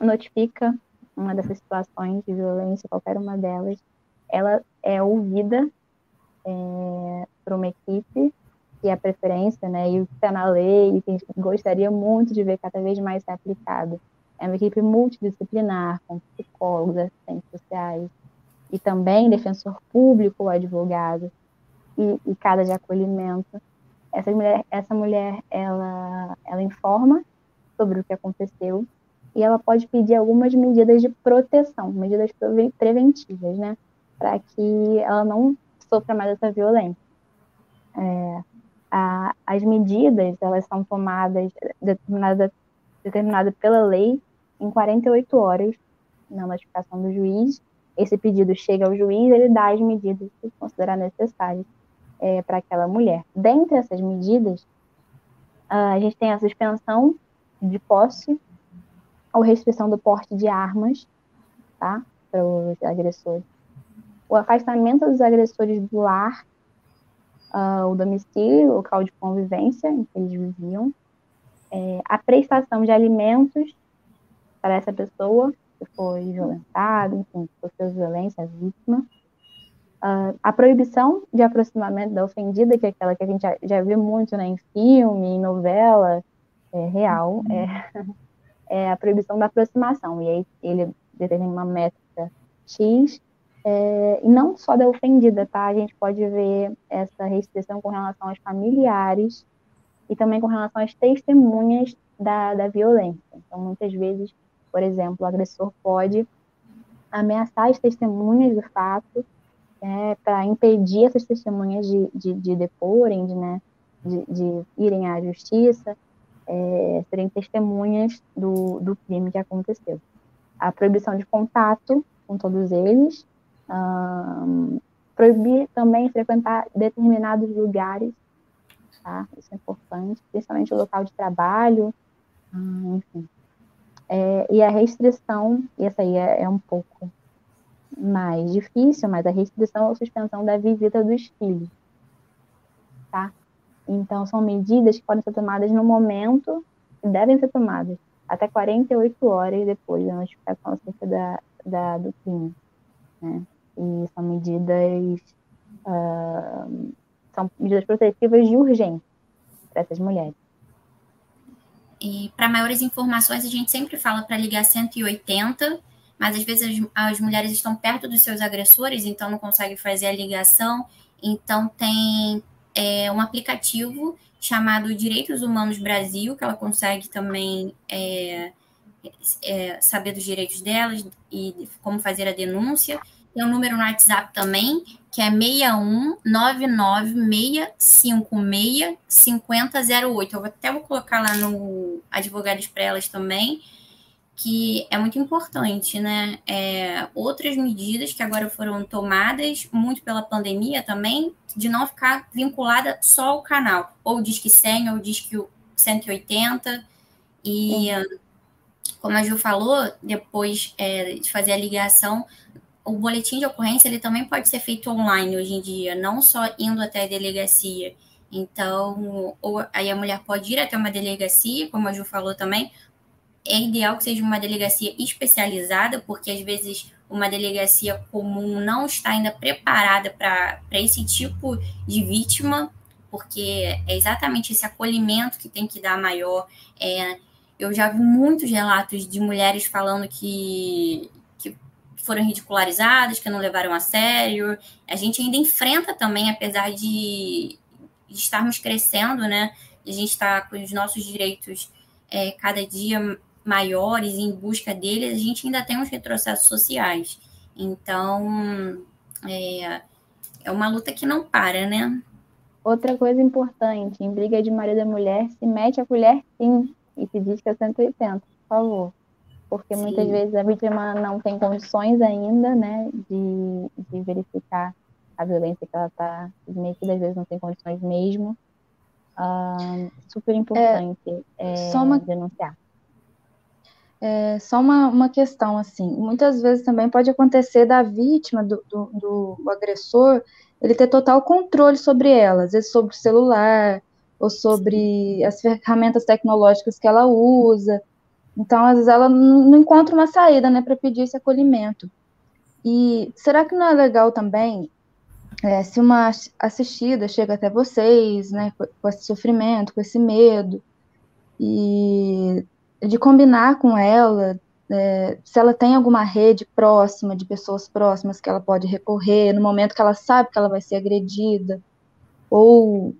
notifica uma dessas situações de violência, qualquer uma delas, ela é ouvida é, por uma equipe e a preferência, né, e o que está na lei, e que a gente gostaria muito de ver cada vez mais ser aplicado. É uma equipe multidisciplinar, com psicólogos, assistentes sociais, e também defensor público ou advogado, e, e casa de acolhimento. Essa mulher, essa mulher ela, ela informa sobre o que aconteceu e ela pode pedir algumas medidas de proteção, medidas preventivas, né, para que ela não sofra mais essa violência. É, a, as medidas elas são tomadas determinadas determinada pela lei em 48 horas na notificação do juiz. Esse pedido chega ao juiz, ele dá as medidas que considerar necessárias é, para aquela mulher. Dentre essas medidas, a gente tem a suspensão de posse ou restrição do porte de armas, tá? Para os agressores. O afastamento dos agressores do lar, uh, o domicílio, o local de convivência em que eles viviam, é, a prestação de alimentos para essa pessoa que foi violentada, enfim, que sofreu violência, a vítima, Uh, a proibição de aproximamento da ofendida, que é aquela que a gente já, já viu muito né, em filme, em novela, é real, uhum. é, é, a proibição da aproximação. E aí ele determina uma métrica X, é, e não só da ofendida, tá? A gente pode ver essa restrição com relação aos familiares e também com relação às testemunhas da, da violência. Então, muitas vezes, por exemplo, o agressor pode ameaçar as testemunhas do fato é, para impedir essas testemunhas de, de, de deporem, de, né, de, de, irem à justiça, é, serem testemunhas do, do crime que aconteceu. A proibição de contato com todos eles, proibir também frequentar determinados lugares, tá? Isso é importante, principalmente o local de trabalho, hum, enfim. É, e a restrição, e essa aí é, é um pouco mais difícil, mas a restrição ou suspensão da visita dos filhos, tá? Então, são medidas que podem ser tomadas no momento e devem ser tomadas até 48 horas depois da notificação acerca da, da, do crime, né? E são medidas, uh, são medidas protetivas de urgência para essas mulheres. E para maiores informações, a gente sempre fala para ligar 180 mas às vezes as, as, mulheres estão perto dos seus agressores, então não conseguem fazer a ligação. Então tem é, um aplicativo chamado Direitos Humanos Brasil, que ela consegue também é, é, saber dos direitos delas e como fazer a denúncia. Tem um número no WhatsApp também, que é 61996565008. Eu até vou colocar lá no Advogados para Elas também, que é muito importante, né? É, outras medidas que agora foram tomadas, muito pela pandemia também, de não ficar vinculada só ao canal, ou Disque 100, ou Disque 180, e como a Ju falou, depois é, de fazer a ligação, o boletim de ocorrência ele também pode ser feito online hoje em dia, não só indo até a delegacia. Então, ou, aí a mulher pode ir até uma delegacia, como a Ju falou também, é ideal que seja uma delegacia especializada, porque às vezes uma delegacia comum não está ainda preparada para esse tipo de vítima, porque é exatamente esse acolhimento que tem que dar maior. É, eu já vi muitos relatos de mulheres falando que, que foram ridicularizadas, que não levaram a sério. A gente ainda enfrenta também, apesar de, estarmos crescendo, né? A gente está com os nossos direitos é, cada dia maiores em busca deles, a gente ainda tem uns retrocessos sociais. Então, é, é uma luta que não para, né? Outra coisa importante, em briga de marido e mulher, se mete a colher sim e se diz que é 180, por favor. Porque sim. muitas vezes a vítima não tem condições ainda, né, de, de verificar a violência que ela está submetida, às vezes não tem condições mesmo. Uh, super importante é, é, só uma, denunciar. É, só uma, uma questão, assim, muitas vezes também pode acontecer da vítima, do, do, do agressor, ele ter total controle sobre ela, às vezes sobre o celular, ou sobre as ferramentas tecnológicas que ela usa. Então, às vezes, ela não encontra uma saída né, para pedir esse acolhimento. E será que não é legal também é, se uma assistida chega até vocês, né, com esse sofrimento, com esse medo, e de combinar com ela, é, se ela tem alguma rede próxima, de pessoas próximas que ela pode recorrer, no momento que ela sabe que ela vai ser agredida, ou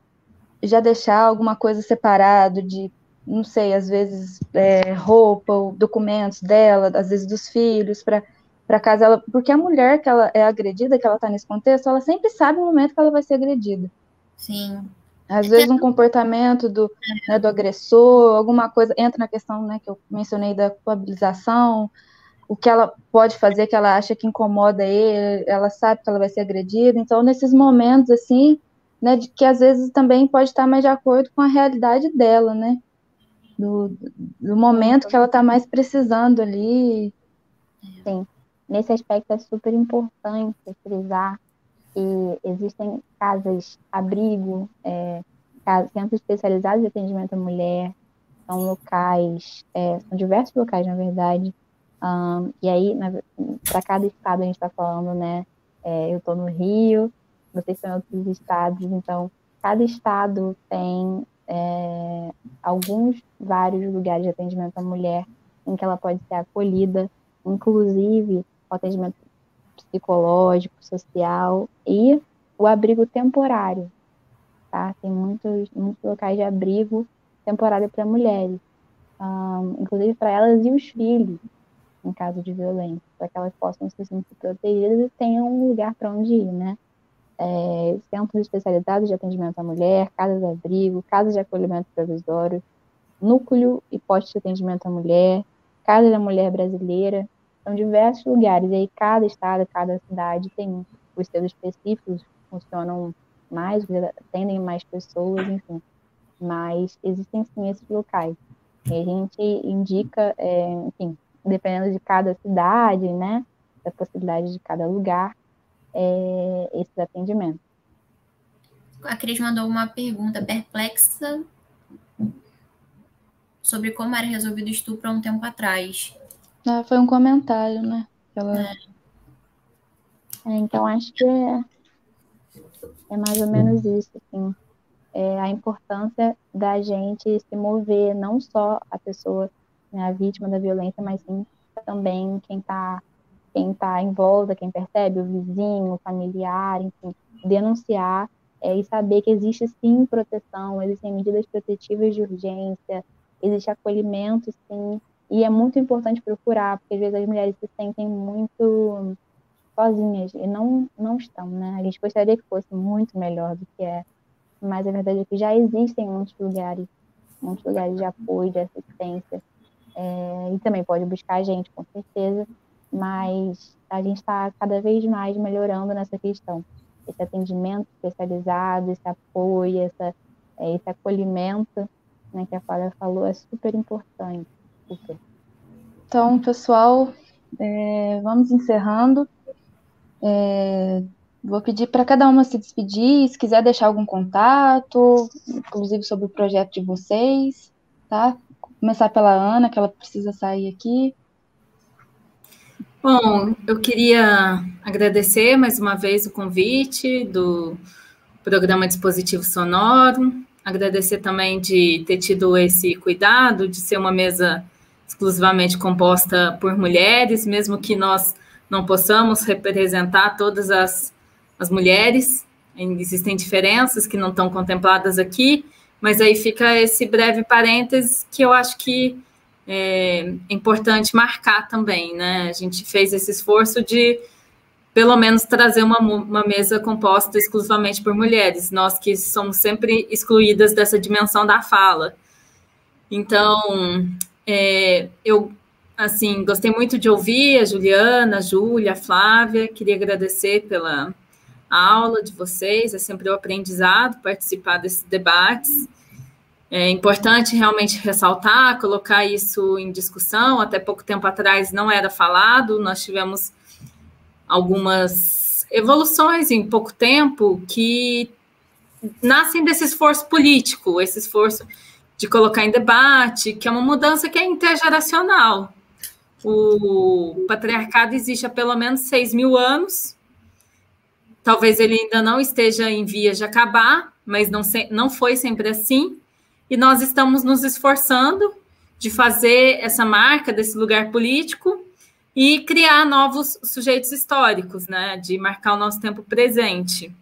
já deixar alguma coisa separado de, não sei, às vezes é, roupa ou documentos dela, às vezes dos filhos, para para casa ela, porque a mulher que ela é agredida, que ela está nesse contexto, ela sempre sabe o momento que ela vai ser agredida. Sim. Às vezes um comportamento do, né, do agressor, alguma coisa, entra na questão né, que eu mencionei da culpabilização, o que ela pode fazer que ela acha que incomoda ele, ela sabe que ela vai ser agredida. Então, nesses momentos, assim, né, de, que às vezes também pode estar mais de acordo com a realidade dela, né? Do, do momento que ela está mais precisando ali. Sim. Nesse aspecto é super importante frisar que existem casas abrigo, é, centros especializados de atendimento à mulher, são locais, é, são diversos locais, na verdade, um, e aí, para cada estado a gente está falando, né? É, eu estou no Rio, vocês estão em outros estados, então cada estado tem é, alguns, vários lugares de atendimento à mulher em que ela pode ser acolhida, inclusive o atendimento psicológico, social e o abrigo temporário, tá? Tem muitos, muitos locais de abrigo temporário para mulheres, um, inclusive para elas e os filhos, em caso de violência, para que elas possam se sentir protegidas e tenham um lugar para onde ir, né? É, centros especializados de atendimento à mulher, casas de abrigo, casas de acolhimento provisório, núcleo e posto de atendimento à mulher, casa da mulher brasileira, são diversos lugares, e aí cada estado, cada cidade tem os seus específicos, funcionam mais, atendem mais pessoas, enfim. Mas existem sim esses locais. E a gente indica, é, enfim, dependendo de cada cidade, né, da possibilidade de cada lugar, é, esses atendimentos. A Cris mandou uma pergunta perplexa sobre como era resolvido o estupro há um tempo atrás. Ah, foi um comentário, né? Ela... É. É, então, acho que é, é mais ou menos isso, assim. É a importância da gente se mover, não só a pessoa, né, a vítima da violência, mas sim também quem está quem tá em volta, quem percebe, o vizinho, o familiar, enfim, denunciar é, e saber que existe sim proteção, existem medidas protetivas de urgência, existe acolhimento, sim, e é muito importante procurar, porque às vezes as mulheres se sentem muito sozinhas e não, não estão, né? A gente gostaria que fosse muito melhor do que é, mas a verdade é que já existem muitos lugares, muitos lugares de apoio, de assistência, é, e também pode buscar a gente, com certeza, mas a gente está cada vez mais melhorando nessa questão. Esse atendimento especializado, esse apoio, essa, é, esse acolhimento né, que a Flávia falou é super importante. Então, pessoal, é, vamos encerrando. É, vou pedir para cada uma se despedir, se quiser deixar algum contato, inclusive sobre o projeto de vocês, tá? Começar pela Ana, que ela precisa sair aqui. Bom, eu queria agradecer mais uma vez o convite do programa Dispositivo Sonoro, agradecer também de ter tido esse cuidado de ser uma mesa exclusivamente composta por mulheres, mesmo que nós não possamos representar todas as, as mulheres, existem diferenças que não estão contempladas aqui, mas aí fica esse breve parênteses que eu acho que é importante marcar também, né? A gente fez esse esforço de pelo menos trazer uma, uma mesa composta exclusivamente por mulheres, nós que somos sempre excluídas dessa dimensão da fala. Então, é, eu assim gostei muito de ouvir a Juliana, a Júlia, a Flávia, queria agradecer pela aula de vocês, é sempre um aprendizado participar desses debates. É importante realmente ressaltar, colocar isso em discussão. Até pouco tempo atrás não era falado, nós tivemos algumas evoluções em pouco tempo que nascem desse esforço político, esse esforço de colocar em debate, que é uma mudança que é intergeracional. O patriarcado existe há pelo menos 6 mil anos. Talvez ele ainda não esteja em vias de acabar, mas não, não foi sempre assim. E nós estamos nos esforçando de fazer essa marca desse lugar político e criar novos sujeitos históricos, né? De marcar o nosso tempo presente.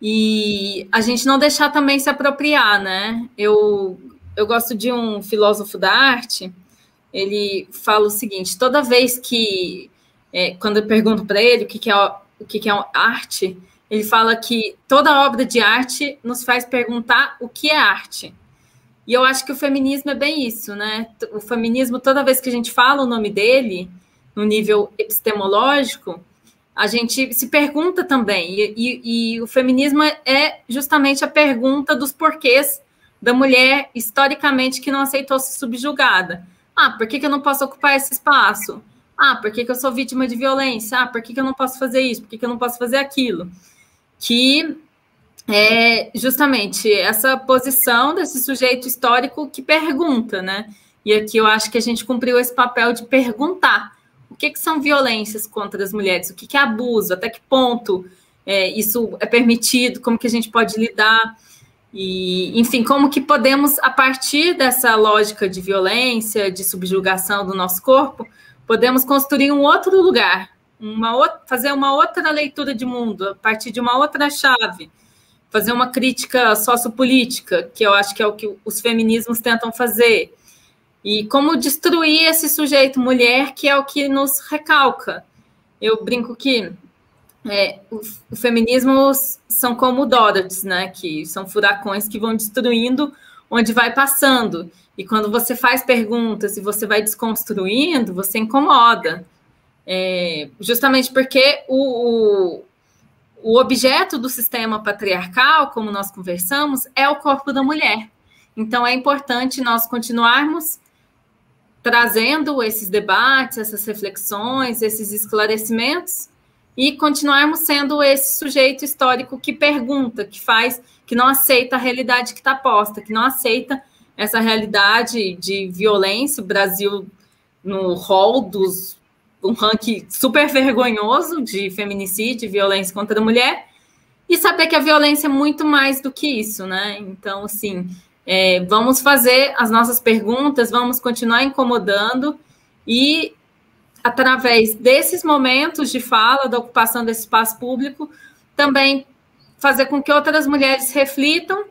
E a gente não deixar também se apropriar, né? Eu, eu gosto de um filósofo da arte, ele fala o seguinte: toda vez que, é, quando eu pergunto para ele o que, que é o que, que é arte, ele fala que toda obra de arte nos faz perguntar o que é arte. E eu acho que o feminismo é bem isso, né? O feminismo, toda vez que a gente fala o nome dele, no nível epistemológico, a gente se pergunta também. E, e, e o feminismo é justamente a pergunta dos porquês da mulher, historicamente, que não aceitou ser subjugada. Ah, por que, que eu não posso ocupar esse espaço? Ah, por que, que eu sou vítima de violência? Ah, por que, que eu não posso fazer isso? Por que, que eu não posso fazer aquilo? Que é justamente essa posição desse sujeito histórico que pergunta, né? E aqui eu acho que a gente cumpriu esse papel de perguntar o que, que são violências contra as mulheres, o que, que é abuso, até que ponto é, isso é permitido, como que a gente pode lidar, e, enfim, como que podemos, a partir dessa lógica de violência, de subjugação do nosso corpo, podemos construir um outro lugar, uma outra, fazer uma outra leitura de mundo, a partir de uma outra chave, fazer uma crítica sociopolítica, que eu acho que é o que os feminismos tentam fazer. E como destruir esse sujeito mulher, que é o que nos recalca. Eu brinco que é, o, o feminismo são como Doroths, né? Que são furacões que vão destruindo onde vai passando. E quando você faz perguntas e você vai desconstruindo, você incomoda. É, justamente porque o, o, o objeto do sistema patriarcal, como nós conversamos, é o corpo da mulher. Então, é importante nós continuarmos trazendo esses debates, essas reflexões, esses esclarecimentos e continuarmos sendo esse sujeito histórico que pergunta, que faz, que não aceita a realidade que está posta, que não aceita essa realidade de violência, o Brasil no rol dos um ranking super vergonhoso de feminicídio, violência contra a mulher, e saber que a violência é muito mais do que isso, né? Então, assim, é, vamos fazer as nossas perguntas, vamos continuar incomodando e, através desses momentos de fala, da ocupação desse espaço público, também fazer com que outras mulheres reflitam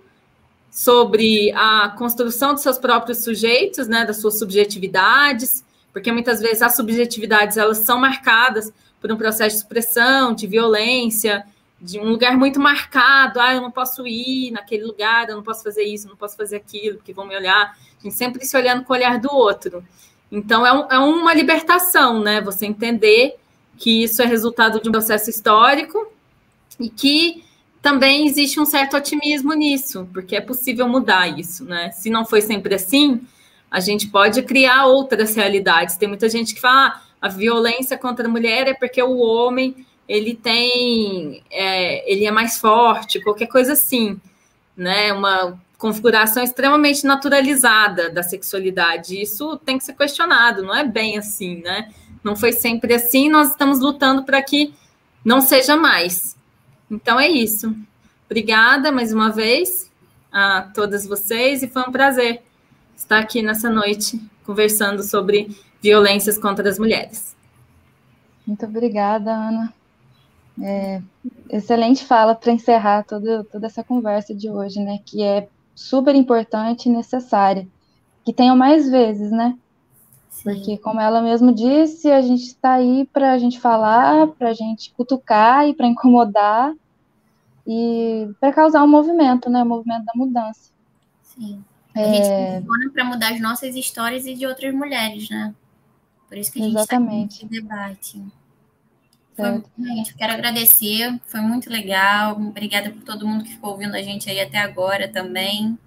sobre a construção dos seus próprios sujeitos, né, das suas subjetividades, porque muitas vezes as subjetividades elas são marcadas por um processo de supressão, de violência, de um lugar muito marcado, ah, eu não posso ir naquele lugar, eu não posso fazer isso, eu não posso fazer aquilo, porque vão me olhar, a gente sempre se olhando com o olhar do outro. Então é, um, é uma libertação, né? Você entender que isso é resultado de um processo histórico e que também existe um certo otimismo nisso, porque é possível mudar isso, né? Se não foi sempre assim, a gente pode criar outras realidades. Tem muita gente que fala ah, a violência contra a mulher é porque o homem ele tem é, ele é mais forte, qualquer coisa assim, né? Uma configuração extremamente naturalizada da sexualidade. Isso tem que ser questionado, não é bem assim, né? Não foi sempre assim, nós estamos lutando para que não seja mais. Então é isso. Obrigada mais uma vez a todas vocês e foi um prazer estar aqui nessa noite conversando sobre violências contra as mulheres. Muito obrigada, Ana. É, excelente fala para encerrar toda, toda essa conversa de hoje, né? Que é super importante e necessária. Que tenham mais vezes, né? Sim. Porque, como ela mesmo disse, a gente está aí para a gente falar, para a gente cutucar e para incomodar e para causar um movimento, né? O um movimento da mudança. Sim. A é... gente funciona para mudar as nossas histórias e de outras mulheres, né? Por isso que a gente Exatamente. está aqui debate. Foi, gente, quero agradecer, foi muito legal. Obrigada por todo mundo que ficou ouvindo a gente aí até agora também.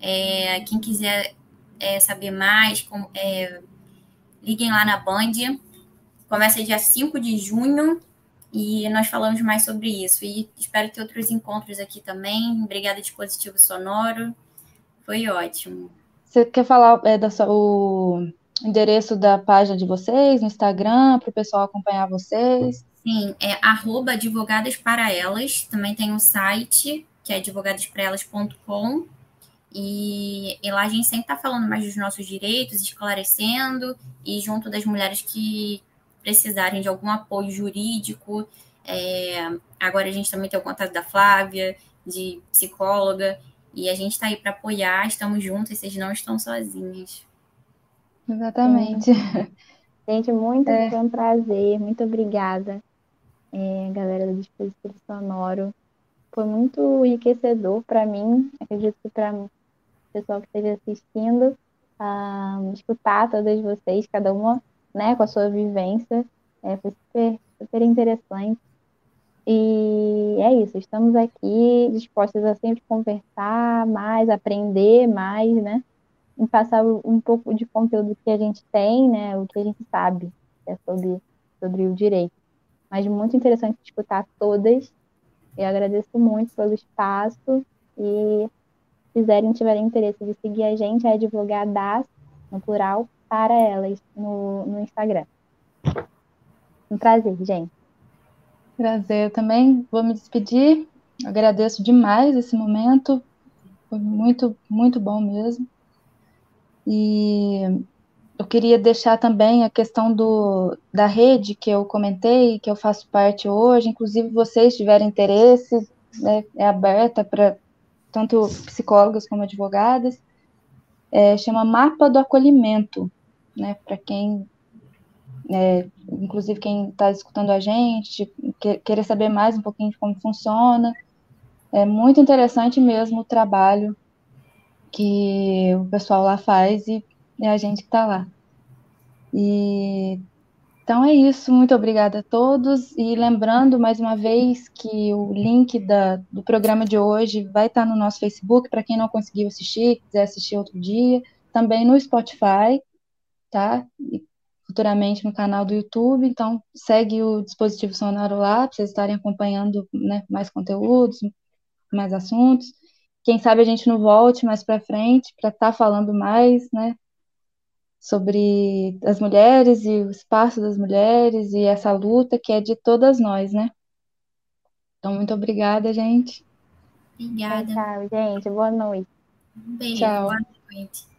É, quem quiser é, saber mais, com, é, liguem lá na Band. Começa dia 5 de junho e nós falamos mais sobre isso. E espero ter outros encontros aqui também. Obrigada, Dispositivo Sonoro. Foi ótimo. Você quer falar é, da sua, o endereço da página de vocês no Instagram para o pessoal acompanhar vocês? Sim, é arroba advogadas para elas. Também tem um site, que é advogadaspraelas.com. E, e lá a gente sempre está falando mais dos nossos direitos, esclarecendo, e junto das mulheres que precisarem de algum apoio jurídico. É, agora a gente também tem o contato da Flávia, de psicóloga, e a gente está aí para apoiar, estamos juntas, vocês não estão sozinhas. Exatamente. Gente, muito é. foi um prazer, muito obrigada é, galera do dispositivo sonoro. Foi muito enriquecedor para mim, acredito que para o pessoal que esteja assistindo, uh, escutar todas vocês, cada uma né, com a sua vivência. É, foi super, super interessante. E é isso, estamos aqui dispostas a sempre conversar mais, aprender mais, né? E passar um pouco de conteúdo que a gente tem, né? O que a gente sabe é sobre, sobre o direito mas muito interessante escutar todas. Eu agradeço muito pelo espaço e se quiserem, tiverem interesse de seguir a gente, é advogadas, no plural, para elas, no, no Instagram. Um prazer, gente. Prazer, eu também vou me despedir. Agradeço demais esse momento. Foi muito, muito bom mesmo. E eu queria deixar também a questão do, da rede que eu comentei, que eu faço parte hoje, inclusive vocês tiverem interesse, né, é aberta para tanto psicólogas como advogadas, é, chama Mapa do Acolhimento, né, para quem, é, inclusive quem está escutando a gente, que, querer saber mais um pouquinho de como funciona, é muito interessante mesmo o trabalho que o pessoal lá faz e é a gente que está lá. E então é isso, muito obrigada a todos. E lembrando mais uma vez que o link da, do programa de hoje vai estar no nosso Facebook, para quem não conseguiu assistir, quiser assistir outro dia, também no Spotify, tá? E futuramente no canal do YouTube. Então, segue o dispositivo sonoro lá, para vocês estarem acompanhando né, mais conteúdos, mais assuntos. Quem sabe a gente não volte mais para frente para estar tá falando mais, né? sobre as mulheres e o espaço das mulheres e essa luta que é de todas nós, né? Então, muito obrigada, gente. Obrigada. Tchau, gente. Boa noite. Um beijo. Tchau. Boa noite.